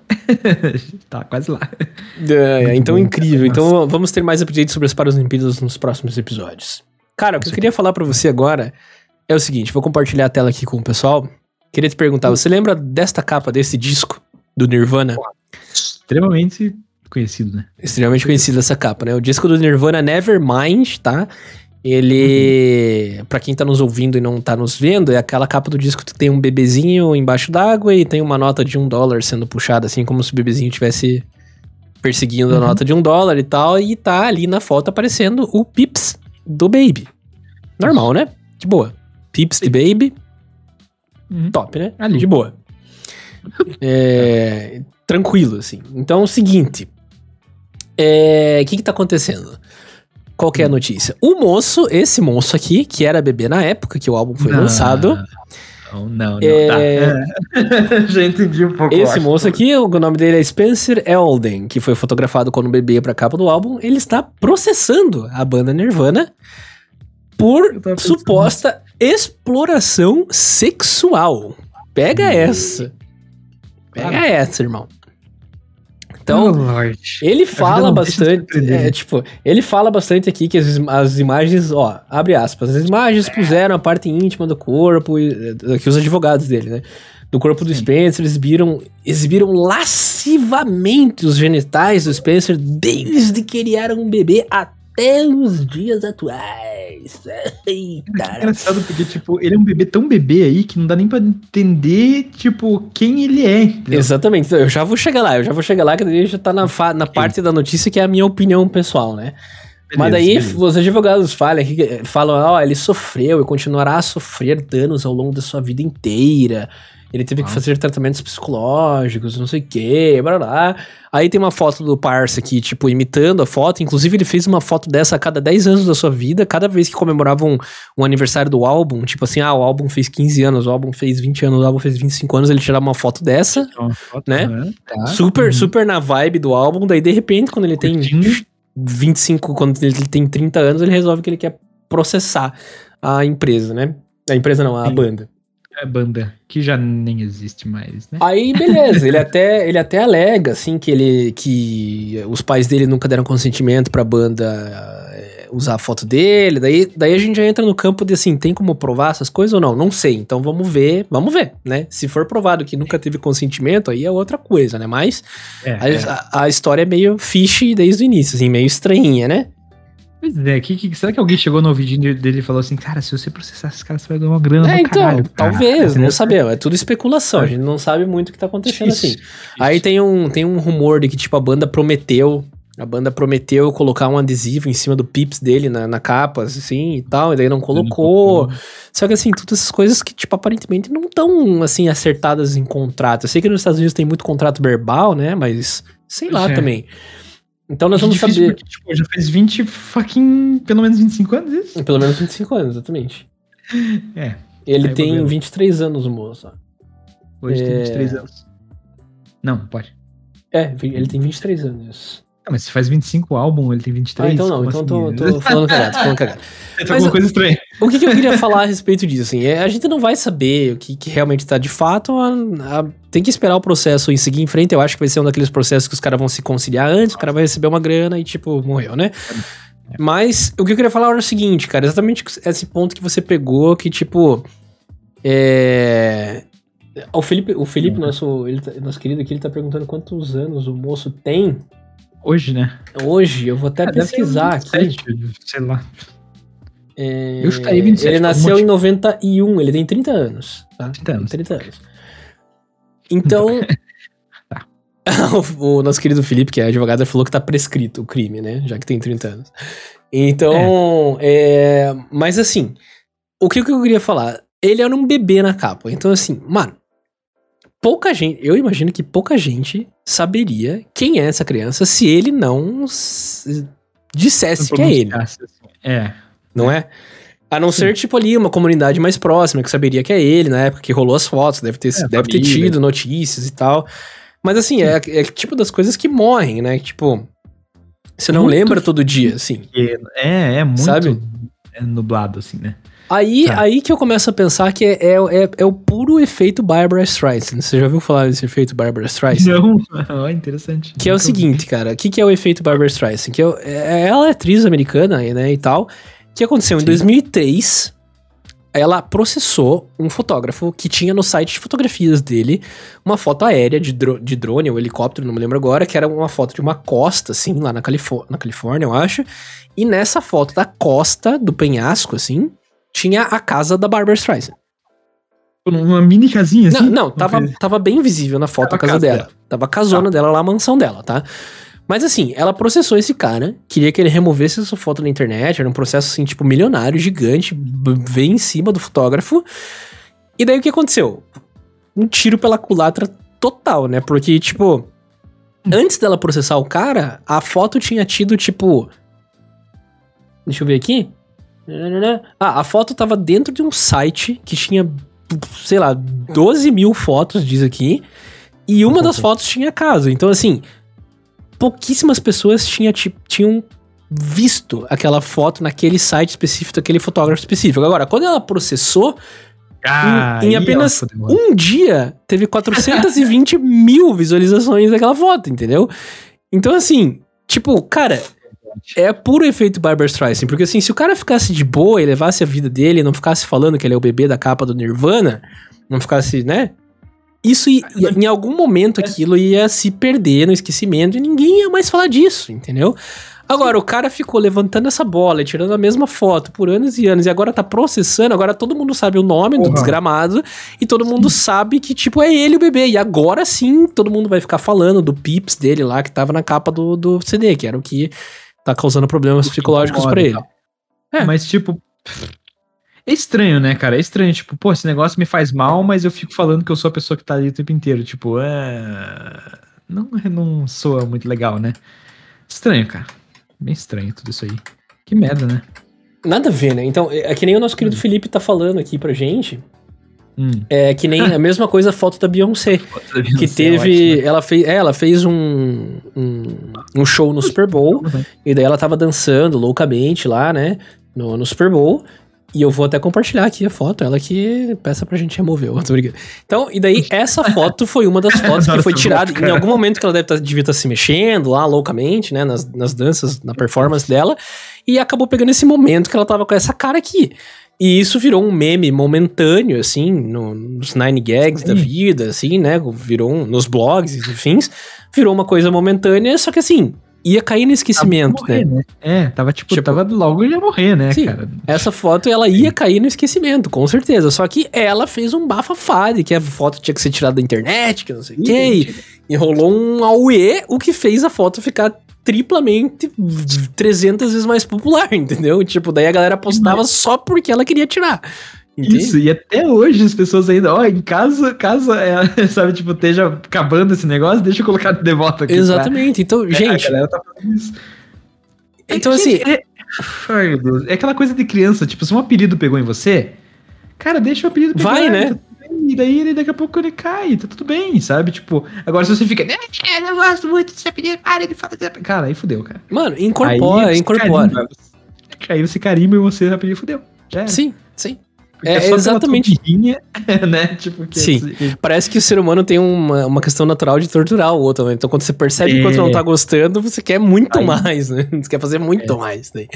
tá quase lá. Ai, então, incrível. Então, vamos ter mais updates sobre as Paralimpíadas nos próximos episódios. Cara, o que eu queria falar para você agora é o seguinte: vou compartilhar a tela aqui com o pessoal. Queria te perguntar, você lembra desta capa desse disco do Nirvana? Extremamente conhecido, né? Extremamente conhecido essa capa, né? O disco do Nirvana Nevermind, tá? Ele, uhum. para quem tá nos ouvindo e não tá nos vendo, é aquela capa do disco que tem um bebezinho embaixo d'água e tem uma nota de um dólar sendo puxada, assim como se o bebezinho tivesse perseguindo uhum. a nota de um dólar e tal, e tá ali na foto aparecendo o Pips, do Baby. Normal, né? De boa. Pips de Baby. Uhum. Top, né? Ali. De boa. é, tranquilo, assim. Então é o seguinte. O é, que que tá acontecendo? Qual que é a notícia? O moço, esse moço aqui, que era bebê na época que o álbum foi não, lançado. Não, não, não. É... Tá. Já entendi um pouco. Esse moço aqui, o nome dele é Spencer Elden, que foi fotografado quando bebê pra capa do álbum. Ele está processando a banda Nirvana por suposta exploração sexual. Pega essa. Pega essa, irmão. Então, oh, ele fala bastante. É, tipo, ele fala bastante aqui que as, as, imagens, ó, abre aspas, as imagens puseram a parte íntima do corpo, aqui os advogados dele, né? Do corpo Sim. do Spencer, exibiram, exibiram lascivamente os genitais do Spencer desde que ele era um bebê até os dias atuais. Eita. É engraçado porque, tipo, ele é um bebê tão bebê aí que não dá nem pra entender, tipo, quem ele é. Entendeu? Exatamente. Eu já vou chegar lá, eu já vou chegar lá, que daí já tá na, na parte da notícia que é a minha opinião pessoal, né? Beleza, Mas daí beleza. os advogados falam, falam, ó, oh, ele sofreu e continuará a sofrer danos ao longo da sua vida inteira. Ele teve ah. que fazer tratamentos psicológicos, não sei o que, blá blá. Aí tem uma foto do Parça aqui, tipo, imitando a foto. Inclusive, ele fez uma foto dessa a cada 10 anos da sua vida. Cada vez que comemorava um, um aniversário do álbum, tipo assim, ah, o álbum fez 15 anos, o álbum fez 20 anos, o álbum fez 25 anos, ele tirava uma foto dessa, uma foto, né? né? Tá. Super, uhum. super na vibe do álbum. Daí, de repente, quando ele tem 25, quando ele tem 30 anos, ele resolve que ele quer processar a empresa, né? A empresa não, a Sim. banda. É banda que já nem existe mais, né? Aí, beleza, ele até, ele até alega, assim, que ele que os pais dele nunca deram consentimento pra banda é, usar a foto dele. Daí, daí a gente já entra no campo de assim, tem como provar essas coisas ou não? Não sei. Então vamos ver, vamos ver, né? Se for provado que nunca teve consentimento, aí é outra coisa, né? Mas é, a, é. A, a, história é meio fiche desde o início, assim, meio estranha, né? Pois é, que, que, será que alguém chegou no ouvidinho dele e falou assim, cara, se você processar esses caras, você vai ganhar uma grana é, então, caralho, Talvez, cara. não sabemos, é tudo especulação, a gente não sabe muito o que tá acontecendo isso, assim. Isso. Aí tem um, tem um rumor de que, tipo, a banda prometeu, a banda prometeu colocar um adesivo em cima do pips dele na, na capa, assim, e tal, e daí não colocou. Só que, assim, todas essas coisas que, tipo, aparentemente não estão, assim, acertadas em contrato. Eu sei que nos Estados Unidos tem muito contrato verbal, né, mas sei lá é. também. Então nós vamos saber. Porque, tipo, já fez 20 fucking. pelo menos 25 anos isso? Pelo menos 25 anos, exatamente. É. Ele tem problema. 23 anos, moço. Hoje é... tem 23 anos. Não, pode. É, ele tem 23 anos. Ah, mas se faz 25 álbum, ele tem 23. Ah, então não, então assim? tô, tô falando cagado, tô falando cagado. É alguma coisa estranha. O que, que, eu queria falar a respeito disso, assim, é, a gente não vai saber o que, que realmente tá de fato, a, a, tem que esperar o processo e seguir em frente, eu acho que vai ser um daqueles processos que os caras vão se conciliar antes, o cara vai receber uma grana e, tipo, morreu, né? Mas o que eu queria falar era o seguinte, cara, exatamente esse ponto que você pegou, que, tipo, é... O Felipe, o Felipe nosso, ele, tá, nosso querido aqui, ele tá perguntando quantos anos o moço tem. Hoje, né? Hoje, eu vou até ah, pesquisar aqui. Sei lá. É, eu estaria 27. Ele nasceu em 91, ele tem 30 anos. Tá? 30 anos. 30 anos. Então. tá. o, o, nosso querido Felipe, que é advogado, falou que tá prescrito o crime, né? Já que tem 30 anos. Então. É. É, mas assim, o que, que eu queria falar? Ele era um bebê na capa. Então, assim, mano. Pouca gente, eu imagino que pouca gente saberia quem é essa criança se ele não dissesse que é ele. Assim. É. Não é? A não Sim. ser, tipo, ali, uma comunidade mais próxima que saberia que é ele, na época que rolou as fotos, deve ter, é, deve ter tido notícias e tal. Mas assim, é, é tipo das coisas que morrem, né? Tipo, você não muito lembra todo dia, assim. É, é muito sabe? É nublado, assim, né? Aí, tá. aí que eu começo a pensar que é, é, é, é, o puro efeito Barbara Streisand. Você já ouviu falar desse efeito Barbara Streisand? Não, oh, interessante. Que é o seguinte, cara. O que, que é o efeito Barbara Streisand? Que é, é, ela é atriz americana, né, e tal que aconteceu? Sim. Em 2003, ela processou um fotógrafo que tinha no site de fotografias dele uma foto aérea de, dro de drone ou helicóptero, não me lembro agora, que era uma foto de uma costa, assim, lá na, Califó na Califórnia, eu acho. E nessa foto da costa, do penhasco, assim, tinha a casa da Barbara Streisand. Uma mini casinha assim? Não, não tava, tava bem visível na foto tava a casa, casa dela. dela. Tava a casona tá. dela lá, a mansão dela, tá? Mas assim, ela processou esse cara, queria que ele removesse essa foto na internet, era um processo assim, tipo, milionário, gigante, bem em cima do fotógrafo. E daí o que aconteceu? Um tiro pela culatra total, né? Porque, tipo, antes dela processar o cara, a foto tinha tido, tipo. Deixa eu ver aqui. Ah, a foto tava dentro de um site que tinha, sei lá, 12 mil fotos, diz aqui. E uma das fotos tinha casa. Então, assim, pouquíssimas pessoas tinha, tinham visto aquela foto naquele site específico, daquele fotógrafo específico. Agora, quando ela processou, ah, em, em, apenas um dia, teve 420 mil visualizações daquela foto, entendeu? Então, assim, tipo, cara, é puro efeito Barbara Streisand, porque assim, se o cara ficasse de boa e levasse a vida dele, não ficasse falando que ele é o bebê da capa do Nirvana, não ficasse, né, isso ia, em algum momento aquilo ia se perder no esquecimento e ninguém ia mais falar disso, entendeu? Agora, o cara ficou levantando essa bola e tirando a mesma foto por anos e anos, e agora tá processando, agora todo mundo sabe o nome uhum. do desgramado, e todo mundo sabe que, tipo, é ele o bebê. E agora sim, todo mundo vai ficar falando do pips dele lá, que tava na capa do, do CD, que era o que tá causando problemas psicológicos para ele. É. Mas, tipo, é estranho, né, cara? É estranho, tipo, pô, esse negócio me faz mal, mas eu fico falando que eu sou a pessoa que tá ali o tempo inteiro. Tipo, é. Não, não soa muito legal, né? Estranho, cara. Bem estranho tudo isso aí. Que merda, né? Nada a ver, né? Então, é que nem o nosso querido hum. Felipe tá falando aqui pra gente. Hum. É que nem a mesma coisa a foto da Beyoncé. Da Beyoncé que teve. É ela, fez, é, ela fez um, um, um show no Super Bowl. Uhum. E daí ela tava dançando loucamente lá, né? No, no Super Bowl. E eu vou até compartilhar aqui a foto, ela que peça pra gente remover. Então, e daí essa foto foi uma das fotos que foi tirada em algum momento que ela deve tá, devia estar tá se mexendo lá loucamente, né, nas, nas danças, na performance dela, e acabou pegando esse momento que ela tava com essa cara aqui. E isso virou um meme momentâneo, assim, no, nos Nine Gags Sim. da vida, assim, né? Virou um, nos blogs, enfim, virou uma coisa momentânea, só que assim, ia cair no esquecimento, morrer, né? né? É, tava tipo, tipo, tava logo ia morrer, né, sim, cara? Essa foto ela ia cair no esquecimento, com certeza. Só que ela fez um bafafá de que a foto tinha que ser tirada da internet, que não sei o que. E rolou um auê, o que fez a foto ficar triplamente 300 vezes mais popular, entendeu? Tipo, daí a galera postava só porque ela queria tirar. Entende? Isso, e até hoje as pessoas ainda, ó, em caso, caso, é, sabe, tipo, esteja acabando esse negócio, deixa eu colocar de volta aqui. Exatamente, então, é, gente. A galera tá fazendo isso. Então, é, assim. É, ai, meu Deus, é aquela coisa de criança, tipo, se um apelido pegou em você, cara, deixa o apelido pegar. Vai, né? E daí ele daqui a pouco ele cai, tá tudo bem, sabe? Tipo, agora se você fica, eu gosto muito desse apelido, para ele fala. Cara, aí fudeu, cara. Mano, incorpora, aí incorpora. Carimba, aí você carimba e você apelido fudeu. Sim, sim. É, é exatamente. né? Tipo, que Sim. Esse... Parece que o ser humano tem uma, uma questão natural de torturar o outro, né? Então, quando você percebe é. que o outro não tá gostando, você quer muito Aí. mais, né? Você quer fazer muito é. mais. Né?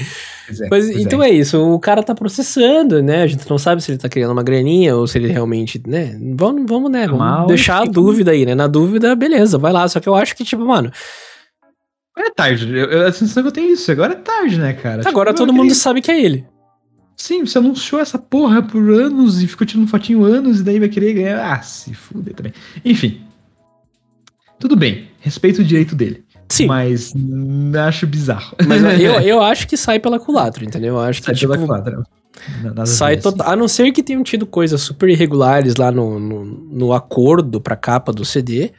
É, Mas, então é. é. isso, o cara tá processando, né? A gente não sabe se ele tá criando uma graninha ou se ele realmente, né? Vamos, vamos né? Vamos Mal, deixar a dúvida aí, né? Na dúvida, beleza, vai lá. Só que eu acho que, tipo, mano. É tarde. Eu, eu, a sensação que eu tenho isso. Agora é tarde, né, cara? Agora tipo, todo mundo sabe que é ele. Sim, você anunciou essa porra por anos e ficou tirando fotinho anos e daí vai querer ganhar. Ah, se fuder também. Enfim. Tudo bem, respeito o direito dele. Sim. Mas acho bizarro. Mas eu, eu acho que sai pela culatra, entendeu? Eu acho que sai tipo, pela culatra. Nada sai total. A não ser que tenham tido coisas super irregulares lá no, no, no acordo pra capa do CD.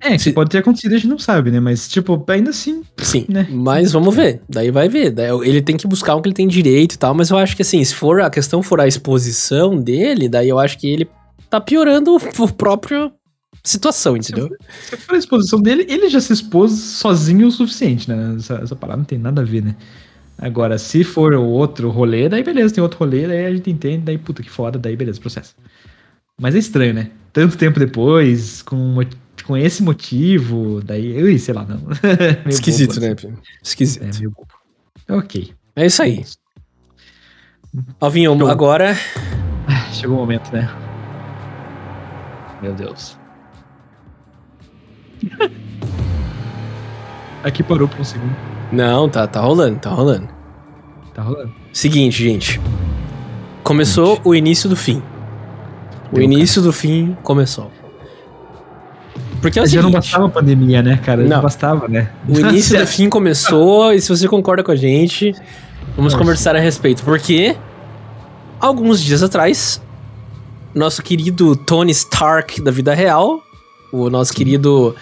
É, Se... pode ter acontecido, a gente não sabe, né? Mas, tipo, ainda assim. Sim. Né? Mas vamos ver. Daí vai ver. Daí ele tem que buscar o que ele tem direito e tal. Mas eu acho que, assim, se for a questão for a exposição dele, daí eu acho que ele tá piorando o próprio situação, entendeu? Se for a exposição dele, ele já se expôs sozinho o suficiente, né? Essa, essa parada não tem nada a ver, né? Agora, se for o outro rolê, daí beleza, tem outro rolê, daí a gente entende, daí puta que foda, daí beleza, processo. Mas é estranho, né? Tanto tempo depois, com com esse motivo, daí, ui, sei lá, não. Esquisito, bobo, né? Assim. Esquisito. É, meio bobo. Ok. É isso aí. Alvinho, Show. agora. Chegou o momento, né? Meu Deus. Aqui parou por um segundo. Não, tá, tá rolando, tá rolando. Tá rolando. Seguinte, gente. Começou gente. o início do fim. O início cara. do fim começou. Porque é o seguinte, já não bastava a pandemia, né, cara? Não, não bastava, né? O início do fim começou, e se você concorda com a gente, vamos Nossa. conversar a respeito. Porque, alguns dias atrás, nosso querido Tony Stark da vida real, o nosso querido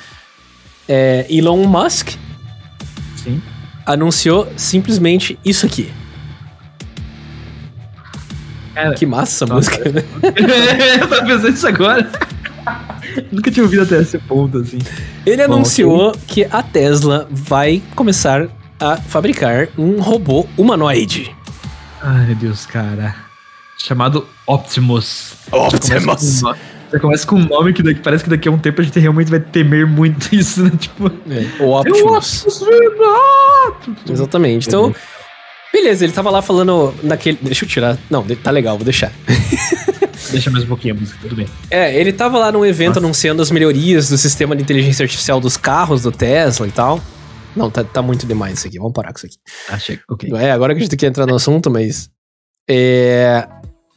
é, Elon Musk, Sim. anunciou simplesmente isso aqui. Cara, que massa a música, né? Eu tava pensando isso agora. Nunca tinha ouvido até esse ponto, assim. Ele Bom, anunciou okay. que a Tesla vai começar a fabricar um robô humanoide. Ai, meu Deus, cara. Chamado Optimus. Optimus. Já começa com um nome que daqui, parece que daqui a um tempo a gente realmente vai temer muito isso, né? Tipo. É, o Optimus. Exatamente. Então, beleza, ele tava lá falando naquele. Deixa eu tirar. Não, tá legal, vou deixar. Deixa mais um pouquinho a música, tudo bem. É, ele tava lá num evento Nossa. anunciando as melhorias do sistema de inteligência artificial dos carros do Tesla e tal. Não, tá, tá muito demais isso aqui. Vamos parar com isso aqui. Ah, chega. Ok. É, agora que a gente tem que entrar no assunto, mas. É.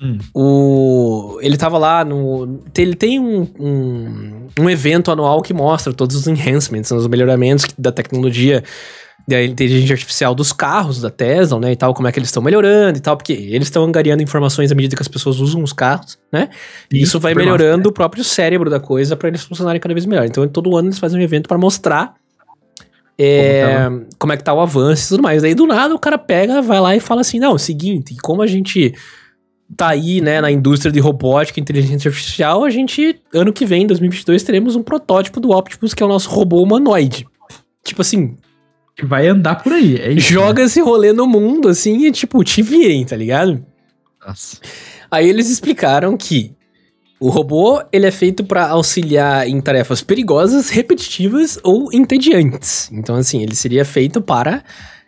Hum. O, ele tava lá no. Ele tem um, um, um evento anual que mostra todos os enhancements, os melhoramentos da tecnologia da inteligência artificial dos carros da Tesla, né, e tal, como é que eles estão melhorando e tal, porque eles estão angariando informações à medida que as pessoas usam os carros, né? E isso vai melhorando massa, né? o próprio cérebro da coisa para eles funcionarem cada vez melhor. Então, todo ano eles fazem um evento para mostrar é, como, tá como, é que tá o avanço e tudo mais. Aí, do nada, o cara pega, vai lá e fala assim, não, é o seguinte, como a gente tá aí, né, na indústria de robótica e inteligência artificial, a gente, ano que vem, 2022, teremos um protótipo do Optimus, que é o nosso robô humanoide. Tipo assim, que vai andar por aí. É isso, Joga né? esse rolê no mundo, assim, e tipo, te virem, tá ligado? Nossa. Aí eles explicaram que o robô, ele é feito para auxiliar em tarefas perigosas, repetitivas ou entediantes. Então, assim, ele seria feito para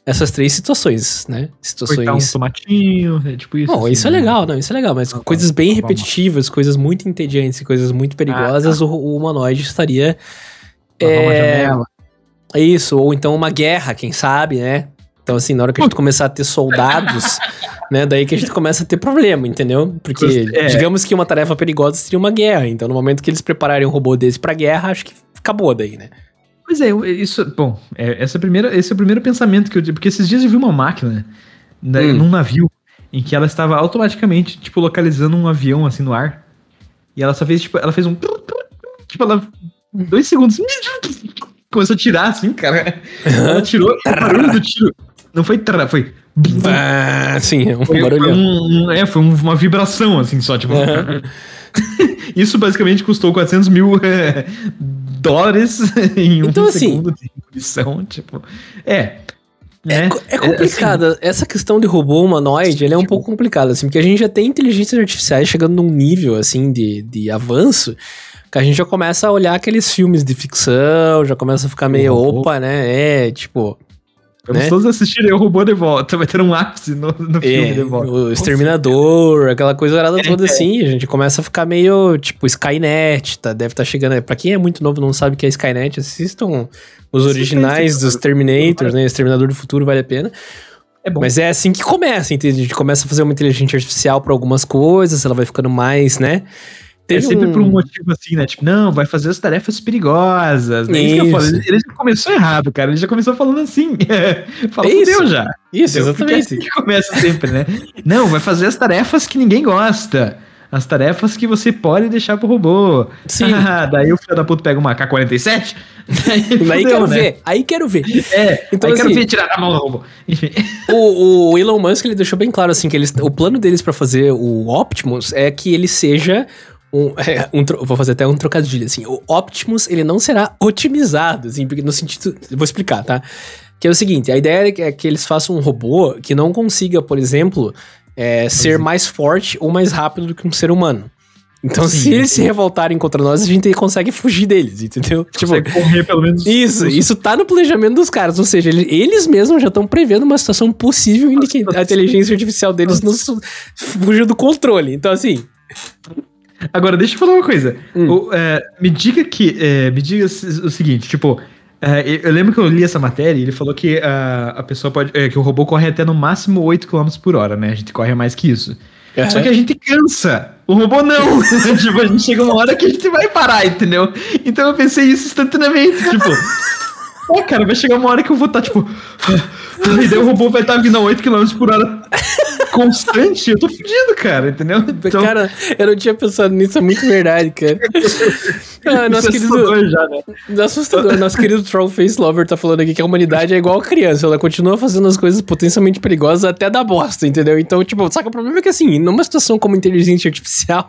essas três situações, né? Situações... Cortar um tomatinho, é tipo isso. Bom, assim, isso é né? legal, não, isso é legal, mas coisas bem repetitivas, coisas muito entediantes e coisas muito perigosas, ah, tá. o, o humanoide estaria... É, é isso, ou então uma guerra, quem sabe, né? Então, assim, na hora que a gente começar a ter soldados, né? Daí que a gente começa a ter problema, entendeu? Porque, é. digamos que uma tarefa perigosa seria uma guerra. Então, no momento que eles prepararem um robô desse pra guerra, acho que acabou daí, né? Pois é, isso. Bom, é, essa primeira, esse é o primeiro pensamento que eu tive. Porque esses dias eu vi uma máquina né, hum. num navio em que ela estava automaticamente, tipo, localizando um avião assim no ar. E ela só fez, tipo, ela fez um. Tipo, ela. Dois segundos começou a tirar assim, cara. Ela tirou o barulho do tiro. Não foi tra, foi. Ah, sim, um foi, barulho. Foi um, é, foi uma vibração, assim, só, tipo. Uhum. Isso basicamente custou 400 mil é, dólares em então, um assim, segundo de ebulição, tipo. É. É, é, é complicado. É, assim, Essa questão de robô humanoide, ele é um pouco complicado, assim, porque a gente já tem inteligências artificiais chegando num nível, assim, de, de avanço, que a gente já começa a olhar aqueles filmes de ficção, já começa a ficar meio, opa, né? É, tipo, Vamos né? todos assistirem o robô de volta. Vai ter um ápice no, no filme é, de volta. O Exterminador, aquela coisa arada toda é, assim. A gente começa a ficar meio, tipo, Skynet, tá? Deve estar tá chegando. Pra quem é muito novo não sabe o que é Skynet, assistam os originais dos Terminators, né? Exterminador do Futuro vale a pena. É bom. Mas é assim que começa, entende? A gente começa a fazer uma inteligência artificial para algumas coisas, ela vai ficando mais, né? Teve é sempre um... por um motivo assim, né? Tipo, não, vai fazer as tarefas perigosas. Né? Isso. Isso que eu falo. Ele, já começou errado, cara. Ele já começou falando assim. É fudeu já. Isso, entendeu? exatamente. É assim que começa sempre, né? não, vai fazer as tarefas que ninguém gosta. As tarefas que você pode deixar pro robô. Sim. Ah, daí o filho da puta pega uma K-47. Daí, daí quero né? ver. Aí quero ver. É, então aí assim, quero ver tirar a mão do robô. Enfim. O, o Elon Musk ele deixou bem claro assim que eles, o plano deles para fazer o Optimus é que ele seja um, é, um, vou fazer até um trocadilho, assim. O Optimus, ele não será otimizado, assim, no sentido... Vou explicar, tá? Que é o seguinte, a ideia é que eles façam um robô que não consiga, por exemplo, é, ser mais forte ou mais rápido do que um ser humano. Então, sim, se eles se revoltarem contra nós, a gente consegue fugir deles, entendeu? Tipo, correr pelo menos. Isso, isso tá no planejamento dos caras. Ou seja, eles, eles mesmos já estão prevendo uma situação possível em que a inteligência artificial deles nos fugiu do controle. Então, assim, Agora, deixa eu falar uma coisa. Hum. O, é, me diga que. É, me diga o seguinte, tipo. É, eu lembro que eu li essa matéria e ele falou que uh, a pessoa pode. É, que o robô corre até no máximo 8 km por hora, né? A gente corre mais que isso. Uhum. Só que a gente cansa. O robô não. tipo, a gente chega uma hora que a gente vai parar, entendeu? Então eu pensei isso instantaneamente. Tipo, Pô, cara, vai chegar uma hora que eu vou estar, tá, tipo. E daí o robô vai estar vindo a 8 km por hora constante. Eu tô fudido, cara, entendeu? Então... Cara, eu não tinha pensado nisso, é muito verdade, cara. Ah, nosso querido. Assustador já, né? Assustador. Nosso querido Trollface Lover tá falando aqui que a humanidade é igual a criança. Ela continua fazendo as coisas potencialmente perigosas até dar bosta, entendeu? Então, tipo, saca, o problema é que assim, numa situação como inteligência artificial,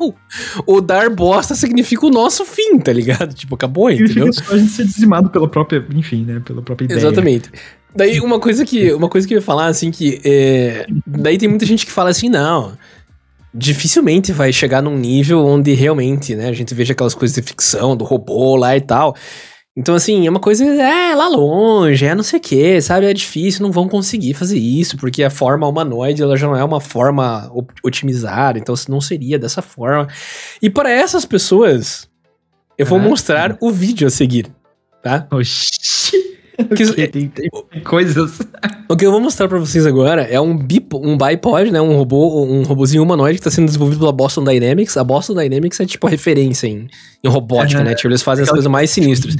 o dar bosta significa o nosso fim, tá ligado? Tipo, acabou, entendeu? Significa só a gente ser dizimado pela própria, enfim, né? Pela própria ideia. Exatamente. Daí, uma coisa que, uma coisa que eu ia falar, assim, que. É, daí tem muita gente que fala assim, não. Dificilmente vai chegar num nível onde realmente, né, a gente veja aquelas coisas de ficção, do robô lá e tal. Então, assim, é uma coisa, é lá longe, é não sei o que, sabe? É difícil, não vão conseguir fazer isso, porque a forma humanoide, ela já não é uma forma otimizada, então não seria dessa forma. E para essas pessoas, eu vou ah, mostrar o vídeo a seguir, tá? Oxi. Que, tem, tem, coisas. O que eu vou mostrar pra vocês agora é um, bip, um bipod, né? Um robô, um robôzinho humanoide que tá sendo desenvolvido pela Boston Dynamics. A Boston Dynamics é tipo a referência em, em robótica, né? Tipo, eles fazem as coisas mais sinistras.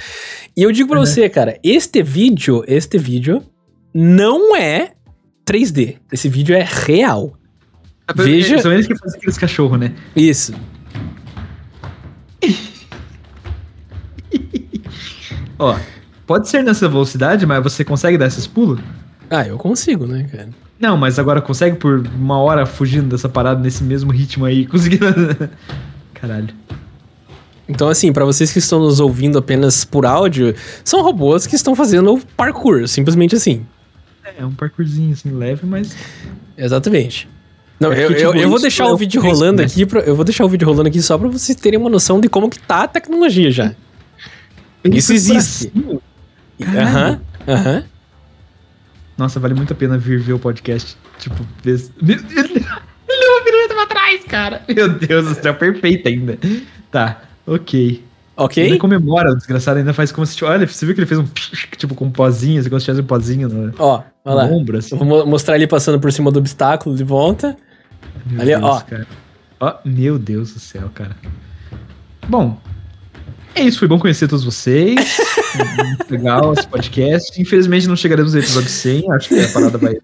E eu digo pra você, cara, este vídeo, este vídeo não é 3D. Esse vídeo é real. Ah, Veja. São eles que fazem aqueles cachorros, né? Isso. Ó. Pode ser nessa velocidade, mas você consegue dar esses pulos? Ah, eu consigo, né, cara? Não, mas agora consegue por uma hora fugindo dessa parada nesse mesmo ritmo aí, conseguindo. Caralho. Então, assim, para vocês que estão nos ouvindo apenas por áudio, são robôs que estão fazendo parkour, simplesmente assim. É, um parkourzinho assim, leve, mas. Exatamente. Não, é eu, eu, eu, vou deixar o vídeo rolando né? aqui, pra, eu vou deixar o vídeo rolando aqui só pra vocês terem uma noção de como que tá a tecnologia já. Isso existe. Aham, aham. Nossa, vale muito a pena vir ver o podcast. Tipo, ver... Ele deu uma pirueta pra trás, cara. Meu Deus do céu, perfeito ainda. Tá, ok. Ok. Ainda comemora, o desgraçado ainda faz como se. Olha, você viu que ele fez um. Tipo, com um pozinho, você gosta de um pozinho no, ó, olha lá. ombro, assim. Vou mostrar ele passando por cima do obstáculo de volta. Meu Ali, Deus, ó. Cara. Ó, meu Deus do céu, cara. Bom, é isso, foi bom conhecer todos vocês. legal esse podcast. Infelizmente não chegaremos no episódio 100, acho que a parada vai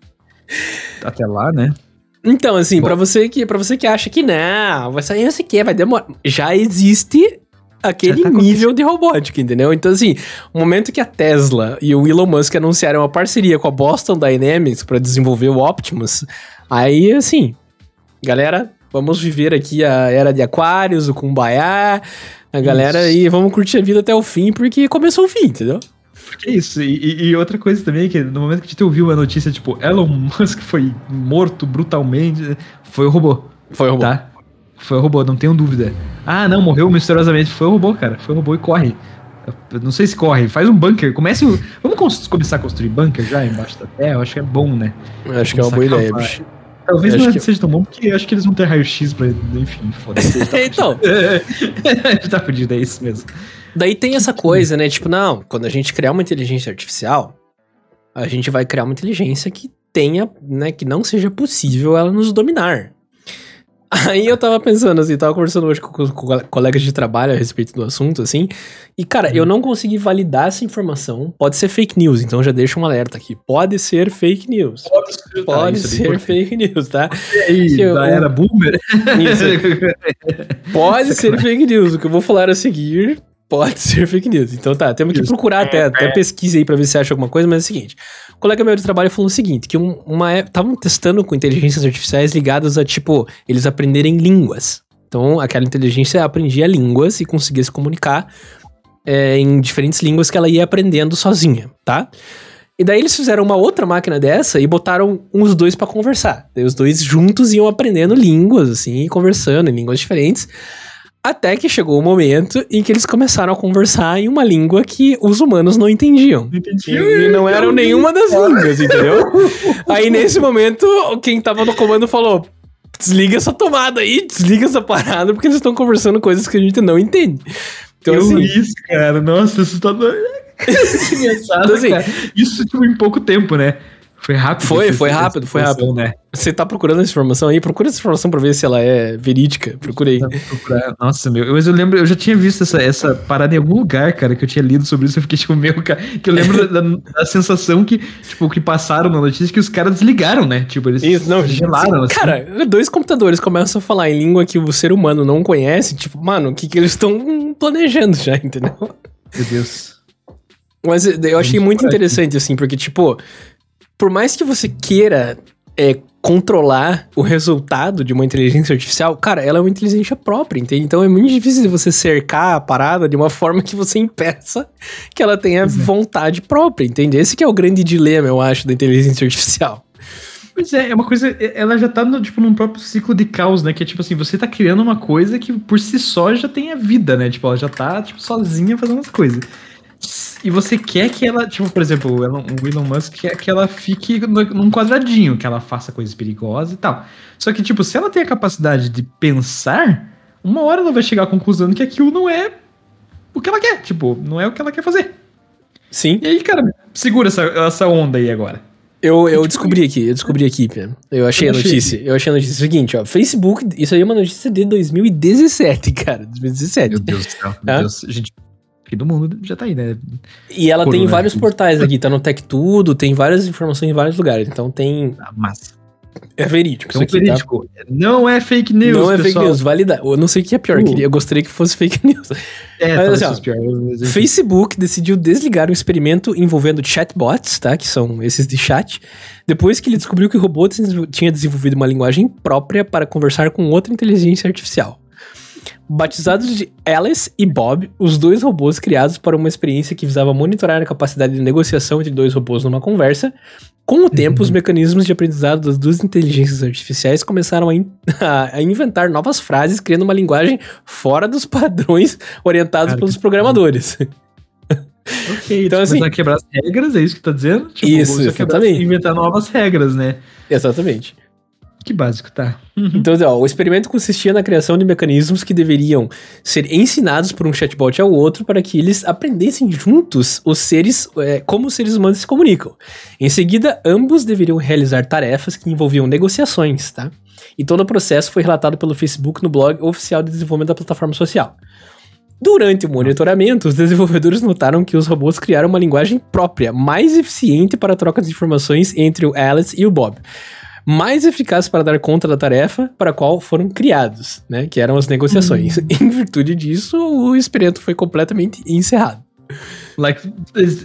até lá, né? Então, assim, para você que para você que acha que não, vai sair não sei o que, vai demorar. Já existe aquele tá nível de robótica, entendeu? Então, assim, o momento que a Tesla e o Elon Musk anunciaram uma parceria com a Boston Dynamics para desenvolver o Optimus, aí, assim, galera, vamos viver aqui a era de Aquários, o Kumbaya, a galera aí, vamos curtir a vida até o fim, porque começou o fim, entendeu? Que isso, e, e, outra coisa também, que no momento que a gente ouviu a notícia, tipo, Elon Musk foi morto brutalmente, foi o robô. Foi o robô. Tá? Foi o robô, não tenho dúvida. Ah, não, morreu misteriosamente. Foi o robô, cara. Foi o robô e corre. Eu não sei se corre, faz um bunker. Comece. Vamos começar a construir bunker já embaixo da terra? Eu acho que é bom, né? Eu acho que é uma boa ideia, bicho. Talvez não que... seja tão bom, porque acho que eles vão ter raio-x pra. Enfim, foda-se. Tá então. a gente tá fudido, é isso mesmo. Daí tem essa coisa, né? Tipo, não, quando a gente criar uma inteligência artificial, a gente vai criar uma inteligência que tenha, né, que não seja possível ela nos dominar. Aí eu tava pensando, assim, tava conversando hoje com, com, colegas de trabalho a respeito do assunto, assim. E, cara, eu não consegui validar essa informação. Pode ser fake news, então já deixa um alerta aqui. Pode ser fake news. Pode ser, Pode tá, ser fake news, tá? E aí, eu, da era boomer? Pode ser fake news. O que eu vou falar a seguir Pode ser fake news. Então tá, temos que procurar até, até pesquisa aí pra ver se acha alguma coisa, mas é o seguinte. O colega meu de trabalho falou o seguinte, que uma estavam testando com inteligências artificiais ligadas a, tipo, eles aprenderem línguas. Então, aquela inteligência aprendia línguas e conseguia se comunicar é, em diferentes línguas que ela ia aprendendo sozinha, tá? E daí eles fizeram uma outra máquina dessa e botaram uns dois para conversar. Daí os dois juntos iam aprendendo línguas, assim, conversando em línguas diferentes. Até que chegou o momento em que eles começaram a conversar em uma língua que os humanos não entendiam. Entendiam. E, não eram nenhuma das línguas, entendeu? Aí nesse momento, quem tava no comando falou: desliga essa tomada aí, desliga essa parada, porque eles estão conversando coisas que a gente não entende. Então, Eu assim, isso, cara. Nossa, assustador. Engraçado, então, assim, cara. Isso, tipo, em pouco tempo, né? Foi rápido. Foi, foi rápido, foi rápido. Né? Você tá procurando essa informação aí? Procura essa informação pra ver se ela é verídica. Procura aí. Nossa, meu. Mas eu lembro, eu já tinha visto essa, essa parada em algum lugar, cara, que eu tinha lido sobre isso. Eu fiquei tipo, meu, cara. Que eu lembro da, da, sensação que, tipo, que passaram na notícia que os caras desligaram, né? Tipo, eles isso, não, gelaram. Assim. Cara, dois computadores começam a falar em língua que o ser humano não conhece. Tipo, mano, o que, que eles estão planejando já, entendeu? Meu Deus. Mas eu achei muito interessante, assim, porque, tipo, por mais que você queira é, controlar o resultado de uma inteligência artificial, cara, ela é uma inteligência própria, entende? Então é muito difícil você cercar a parada de uma forma que você impeça que ela tenha é. vontade própria, entende? Esse que é o grande dilema, eu acho, da inteligência artificial. Pois é, é uma coisa, ela já tá no, tipo, num próprio ciclo de caos, né? Que é tipo assim, você tá criando uma coisa que por si só já tem a vida, né? Tipo, ela já tá, tipo, sozinha fazendo as coisas. E você quer que ela, tipo, por exemplo, o Elon, o Elon Musk quer que ela fique num quadradinho, que ela faça coisas perigosas e tal. Só que, tipo, se ela tem a capacidade de pensar, uma hora ela vai chegar à conclusão que aquilo não é o que ela quer. Tipo, não é o que ela quer fazer. Sim. E aí, cara, segura essa, essa onda aí agora. Eu, eu descobri aqui, eu descobri aqui. Eu achei a notícia. Eu achei a notícia seguinte, ó. Facebook, isso aí é uma notícia de 2017, cara. 2017. Meu Deus do céu. Meu Deus. Gente, Aqui do mundo já tá aí, né? E ela tem vários portais aqui, tá no Tech Tudo, tem várias informações em vários lugares. Então tem. Ah, massa. É verídico. Isso é aqui, tá? verídico. Tá? Não é fake news. Não é pessoal. fake news, valida. Eu não sei o que é pior, uh. eu gostaria que fosse fake news. É, Mas, assim, ó, pior, Facebook decidiu desligar um experimento envolvendo chatbots, tá? Que são esses de chat. Depois que ele descobriu que o robô tinha desenvolvido uma linguagem própria para conversar com outra inteligência artificial. Batizados de Alice e Bob, os dois robôs criados para uma experiência que visava monitorar a capacidade de negociação entre dois robôs numa conversa, com o tempo, uhum. os mecanismos de aprendizado das duas inteligências artificiais começaram a, in a, inventar novas frases, criando uma linguagem fora dos padrões orientados Cara, pelos programadores. Ok, então assim. quebrar as regras, é isso que tá dizendo? Tipo, isso, exatamente. Inventar novas regras, né? Exatamente. Que básico, tá. Uhum. Então, ó, o experimento consistia na criação de mecanismos que deveriam ser ensinados por um chatbot ao outro para que eles aprendessem juntos os seres, é, como os seres humanos se comunicam. Em seguida, ambos deveriam realizar tarefas que envolviam negociações, tá? E todo o processo foi relatado pelo Facebook no blog oficial de desenvolvimento da plataforma social. Durante o monitoramento, os desenvolvedores notaram que os robôs criaram uma linguagem própria, mais eficiente para a troca de informações entre o Alice e o Bob mais eficazes para dar conta da tarefa para a qual foram criados, né? Que eram as negociações. Uhum. Em virtude disso, o experimento foi completamente encerrado. Like,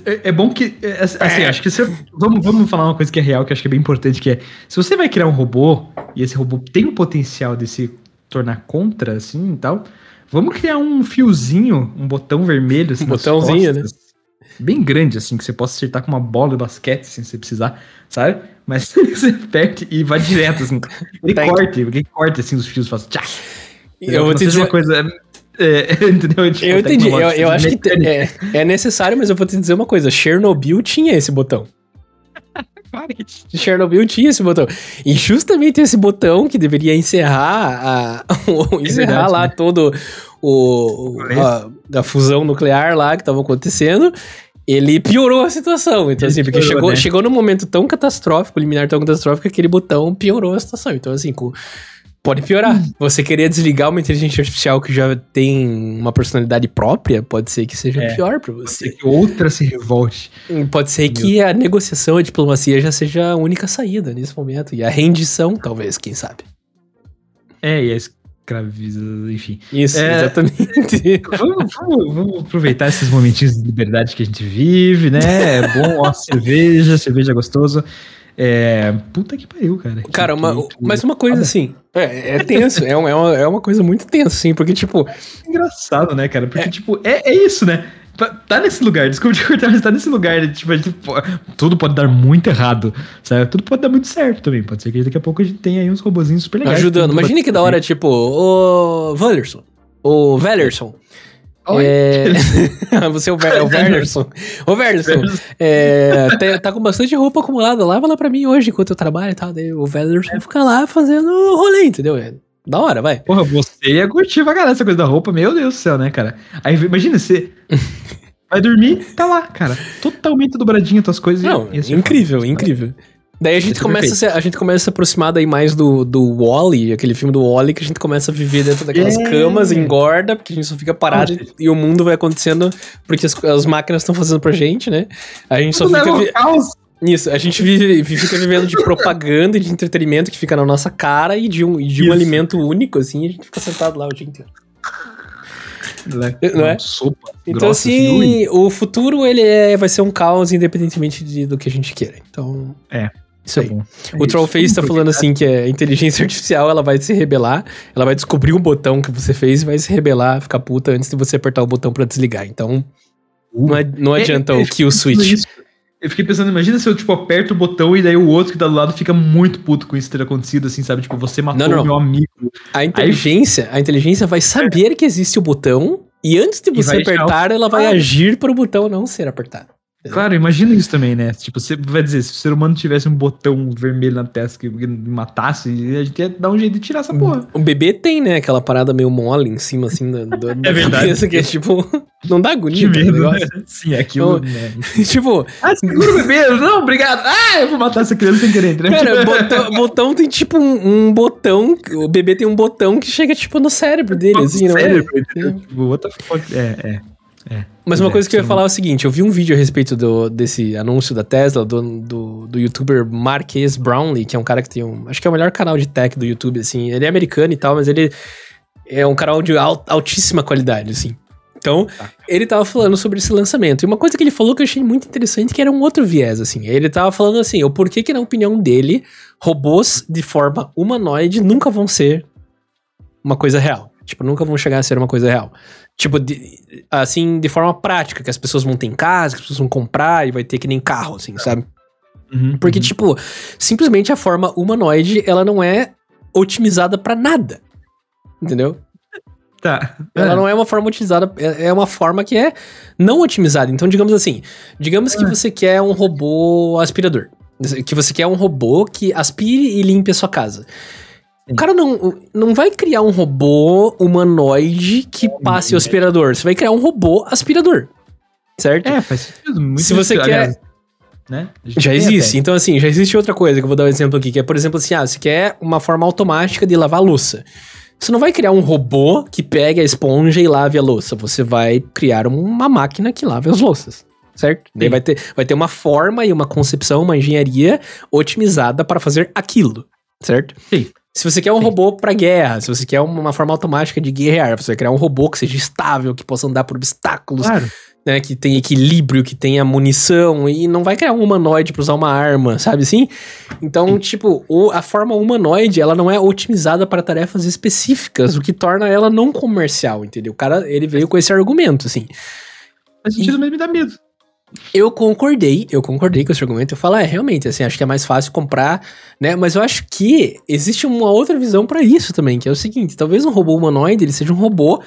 é, é, bom que. É, é, assim, acho que você. Vamos, vamos falar uma coisa que é real, que acho que é bem importante, que é. Se você vai criar um robô, e esse robô tem o potencial de se tornar contra, assim e tal, vamos criar um fiozinho, um botão vermelho, assim, um botãozinho, né? costas, né? Bem grande, assim, que você possa acertar com uma bola de basquete, assim, se você precisar, sabe? Mas você aperte e vai direto, assim. Ele corte, ele corta, assim, os fios, faz tchá. Eu vou te dizer uma coisa é, entendeu? Tipo, eu entendi. Eu, eu acho que é, é necessário, mas eu vou te dizer uma coisa: Chernobyl tinha esse botão. Chernobyl tinha esse botão. E justamente esse botão que deveria encerrar a, é encerrar verdade, lá né? todo o a, a, fusão nuclear lá que estava acontecendo, ele piorou a situação. Então, ele assim, porque piorou, chegou, né? chegou num momento tão catastrófico, liminar tão catastrófico, que aquele botão piorou a situação. Então, assim, com Pode piorar. Hum. Você querer desligar uma inteligência artificial que já tem uma personalidade própria, pode ser que seja é, pior para você. Pode ser que outra se revolte. Hum, pode ser que a negociação, a diplomacia já seja a única saída nesse momento. E a rendição, talvez, quem sabe. É, e a escravização, enfim. Isso, é, exatamente. Vamos, vamos, vamos, aproveitar esses momentinhos de liberdade que a gente vive, né? É bom, ó, cerveja, cerveja gostosa. É. Puta que pariu, cara. Cara, uma, que, mas uma coisa assim. É, é tenso, é, uma, é uma coisa muito tensa, assim, porque, tipo. É engraçado, né, cara? Porque, é, tipo, é, é isso, né? Tá, tá nesse lugar, desculpa te cortar, mas tá nesse lugar, tipo, a gente, tudo pode dar muito errado, sabe? Tudo pode dar muito certo também. Pode ser que daqui a pouco a gente tenha aí uns robozinhos super legais. Ajudando. Imagine que da hora, tipo, o Wanderson, o Wellerson. É... Você é o, Ver, é o Wernerson. Ô, é, tá, tá, com bastante roupa acumulada. Lava lá pra mim hoje enquanto eu trabalho e tal. Daí o Wernerson fica lá fazendo rolê, entendeu? É, da hora, vai. Porra, você ia curtir pra caralho essa coisa da roupa. Meu Deus do céu, né, cara? Aí imagina você. vai dormir, tá lá, cara. Totalmente dobradinho tuas coisas. Não, incrível, incrível. Daí a gente, começa a, se, a gente começa a se aproximar daí mais do, do Wally, aquele filme do Wally, que a gente começa a viver dentro daquelas é. camas, engorda, porque a gente só fica parado e, e, o mundo vai acontecendo porque as, as máquinas estão fazendo pra gente, né? A gente só fica. Vi... Isso, a gente vive, fica vivendo de propaganda e de entretenimento que fica na nossa cara e de um, de um alimento único, assim, e a gente fica sentado lá o dia inteiro. Não é? Sopa então, grossa, assim, o futuro ele é, vai ser um caos independentemente de, do que a gente queira. Então. É. Isso aí. É o Trollface tá falando assim que a inteligência artificial ela vai se rebelar, ela vai descobrir um botão que você fez e vai se rebelar, ficar puta antes de você apertar o botão para desligar. Então, uh. não, é, não é, adianta é, o kill switch. Isso. Eu fiquei pensando, imagina se eu, tipo, aperto o botão e daí o outro que tá do lado fica muito puto com isso ter acontecido, assim, sabe? Tipo, você matou não, não. meu amigo. A inteligência, Aí... a inteligência vai saber que existe o botão e antes de você apertar, ela vai agir para o botão não ser apertado. Claro, imagina isso também, né? Tipo, você vai dizer, se o ser humano tivesse um botão vermelho na testa que matasse, a gente ia dar um jeito de tirar essa porra. O bebê tem, né? Aquela parada meio mole em cima, assim, da, da, é verdade. cabeça, que é tipo. Não dá agonia, que medo, né? Sim, é aquilo. Então, né? tipo. Ah, segura o bebê! Não, obrigado! Ah, eu vou matar essa criança sem querer, entendeu? Cara, botão, botão tem tipo um, um, botão. O bebê tem um botão que chega, tipo, no cérebro dele, assim, não é? cérebro, é? Tipo, what the fuck? É, é. É, Mas uma é, coisa que eu ia falar é o seguinte: eu vi um vídeo a respeito do, desse anúncio da Tesla, do, do, do youtuber Marques Brownlee, que é um cara que tem um. Acho que é o melhor canal de tech do YouTube, assim. Ele é americano e tal, mas ele é um canal de altíssima qualidade, assim. Então, tá. ele tava falando sobre esse lançamento. E uma coisa que ele falou que eu achei muito interessante, que era um outro viés, assim. Ele tava falando assim, o porquê que na opinião dele, robôs de forma humanoide nunca vão ser uma coisa real. Tipo, nunca vão chegar a ser uma coisa real. Tipo, de, assim, de forma prática, que as pessoas vão ter em casa, que as pessoas vão comprar e vai ter que nem carro, assim, sabe? Uhum, Porque, uhum. tipo, simplesmente a forma humanoide, ela não é otimizada para nada. Entendeu? Tá. Ela é. não é uma forma utilizada, é, é uma forma que é não otimizada. Então, digamos assim, digamos que é. você quer um robô aspirador. Que você quer um robô que aspire e limpe a sua casa. O cara não, não vai criar um robô humanoide que passe o aspirador. Você vai criar um robô aspirador. Certo? É, faz sentido. Muito Se você quer. Né? Já existe. Até. Então, assim, já existe outra coisa que eu vou dar um exemplo aqui, que é, por exemplo, assim, ah, você quer uma forma automática de lavar louça. Você não vai criar um robô que pegue a esponja e lave a louça. Você vai criar uma máquina que lave as louças. Certo? Daí vai ter, vai ter uma forma e uma concepção, uma engenharia otimizada para fazer aquilo certo? Sim. Se você quer um Sim. robô para guerra, se você quer uma forma automática de guerrear, você vai criar um robô que seja estável, que possa andar por obstáculos, claro. né, que tenha equilíbrio, que tenha munição, e não vai criar um humanoide para usar uma arma, sabe assim? Então, Sim. tipo, o, a forma humanoide, ela não é otimizada para tarefas específicas, o que torna ela não comercial, entendeu? O cara, ele veio com esse argumento, assim. Faz sentido, mas me dá medo. Eu concordei, eu concordei com esse argumento. Eu falo, é, realmente, assim, acho que é mais fácil comprar, né? Mas eu acho que existe uma outra visão para isso também, que é o seguinte: talvez um robô humanoide ele seja um robô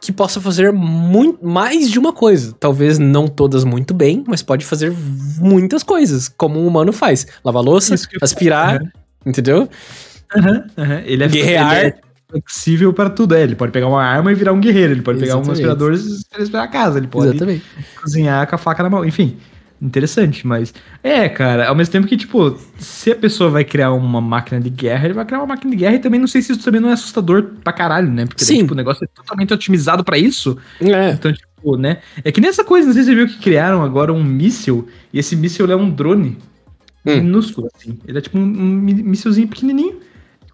que possa fazer muito mais de uma coisa. Talvez não todas muito bem, mas pode fazer muitas coisas, como um humano faz: lavar louça, aspirar, uhum. entendeu? Uhum, uhum. Ele é guerrear. Ele é flexível para tudo. É, ele pode pegar uma arma e virar um guerreiro. Ele pode Exatamente. pegar um aspirador e esperar a casa. Ele pode Exatamente. cozinhar com a faca na mão. Enfim, interessante, mas. É, cara, ao mesmo tempo que, tipo, se a pessoa vai criar uma máquina de guerra, ele vai criar uma máquina de guerra e também não sei se isso também não é assustador pra caralho, né? Porque, Sim. Daí, tipo, o negócio é totalmente otimizado para isso. É. Então, tipo, né? É que nessa coisa, não sei se você viu que criaram agora um míssil, e esse míssil é um drone hum. minúsculo, assim. Ele é tipo um, um míssilzinho pequenininho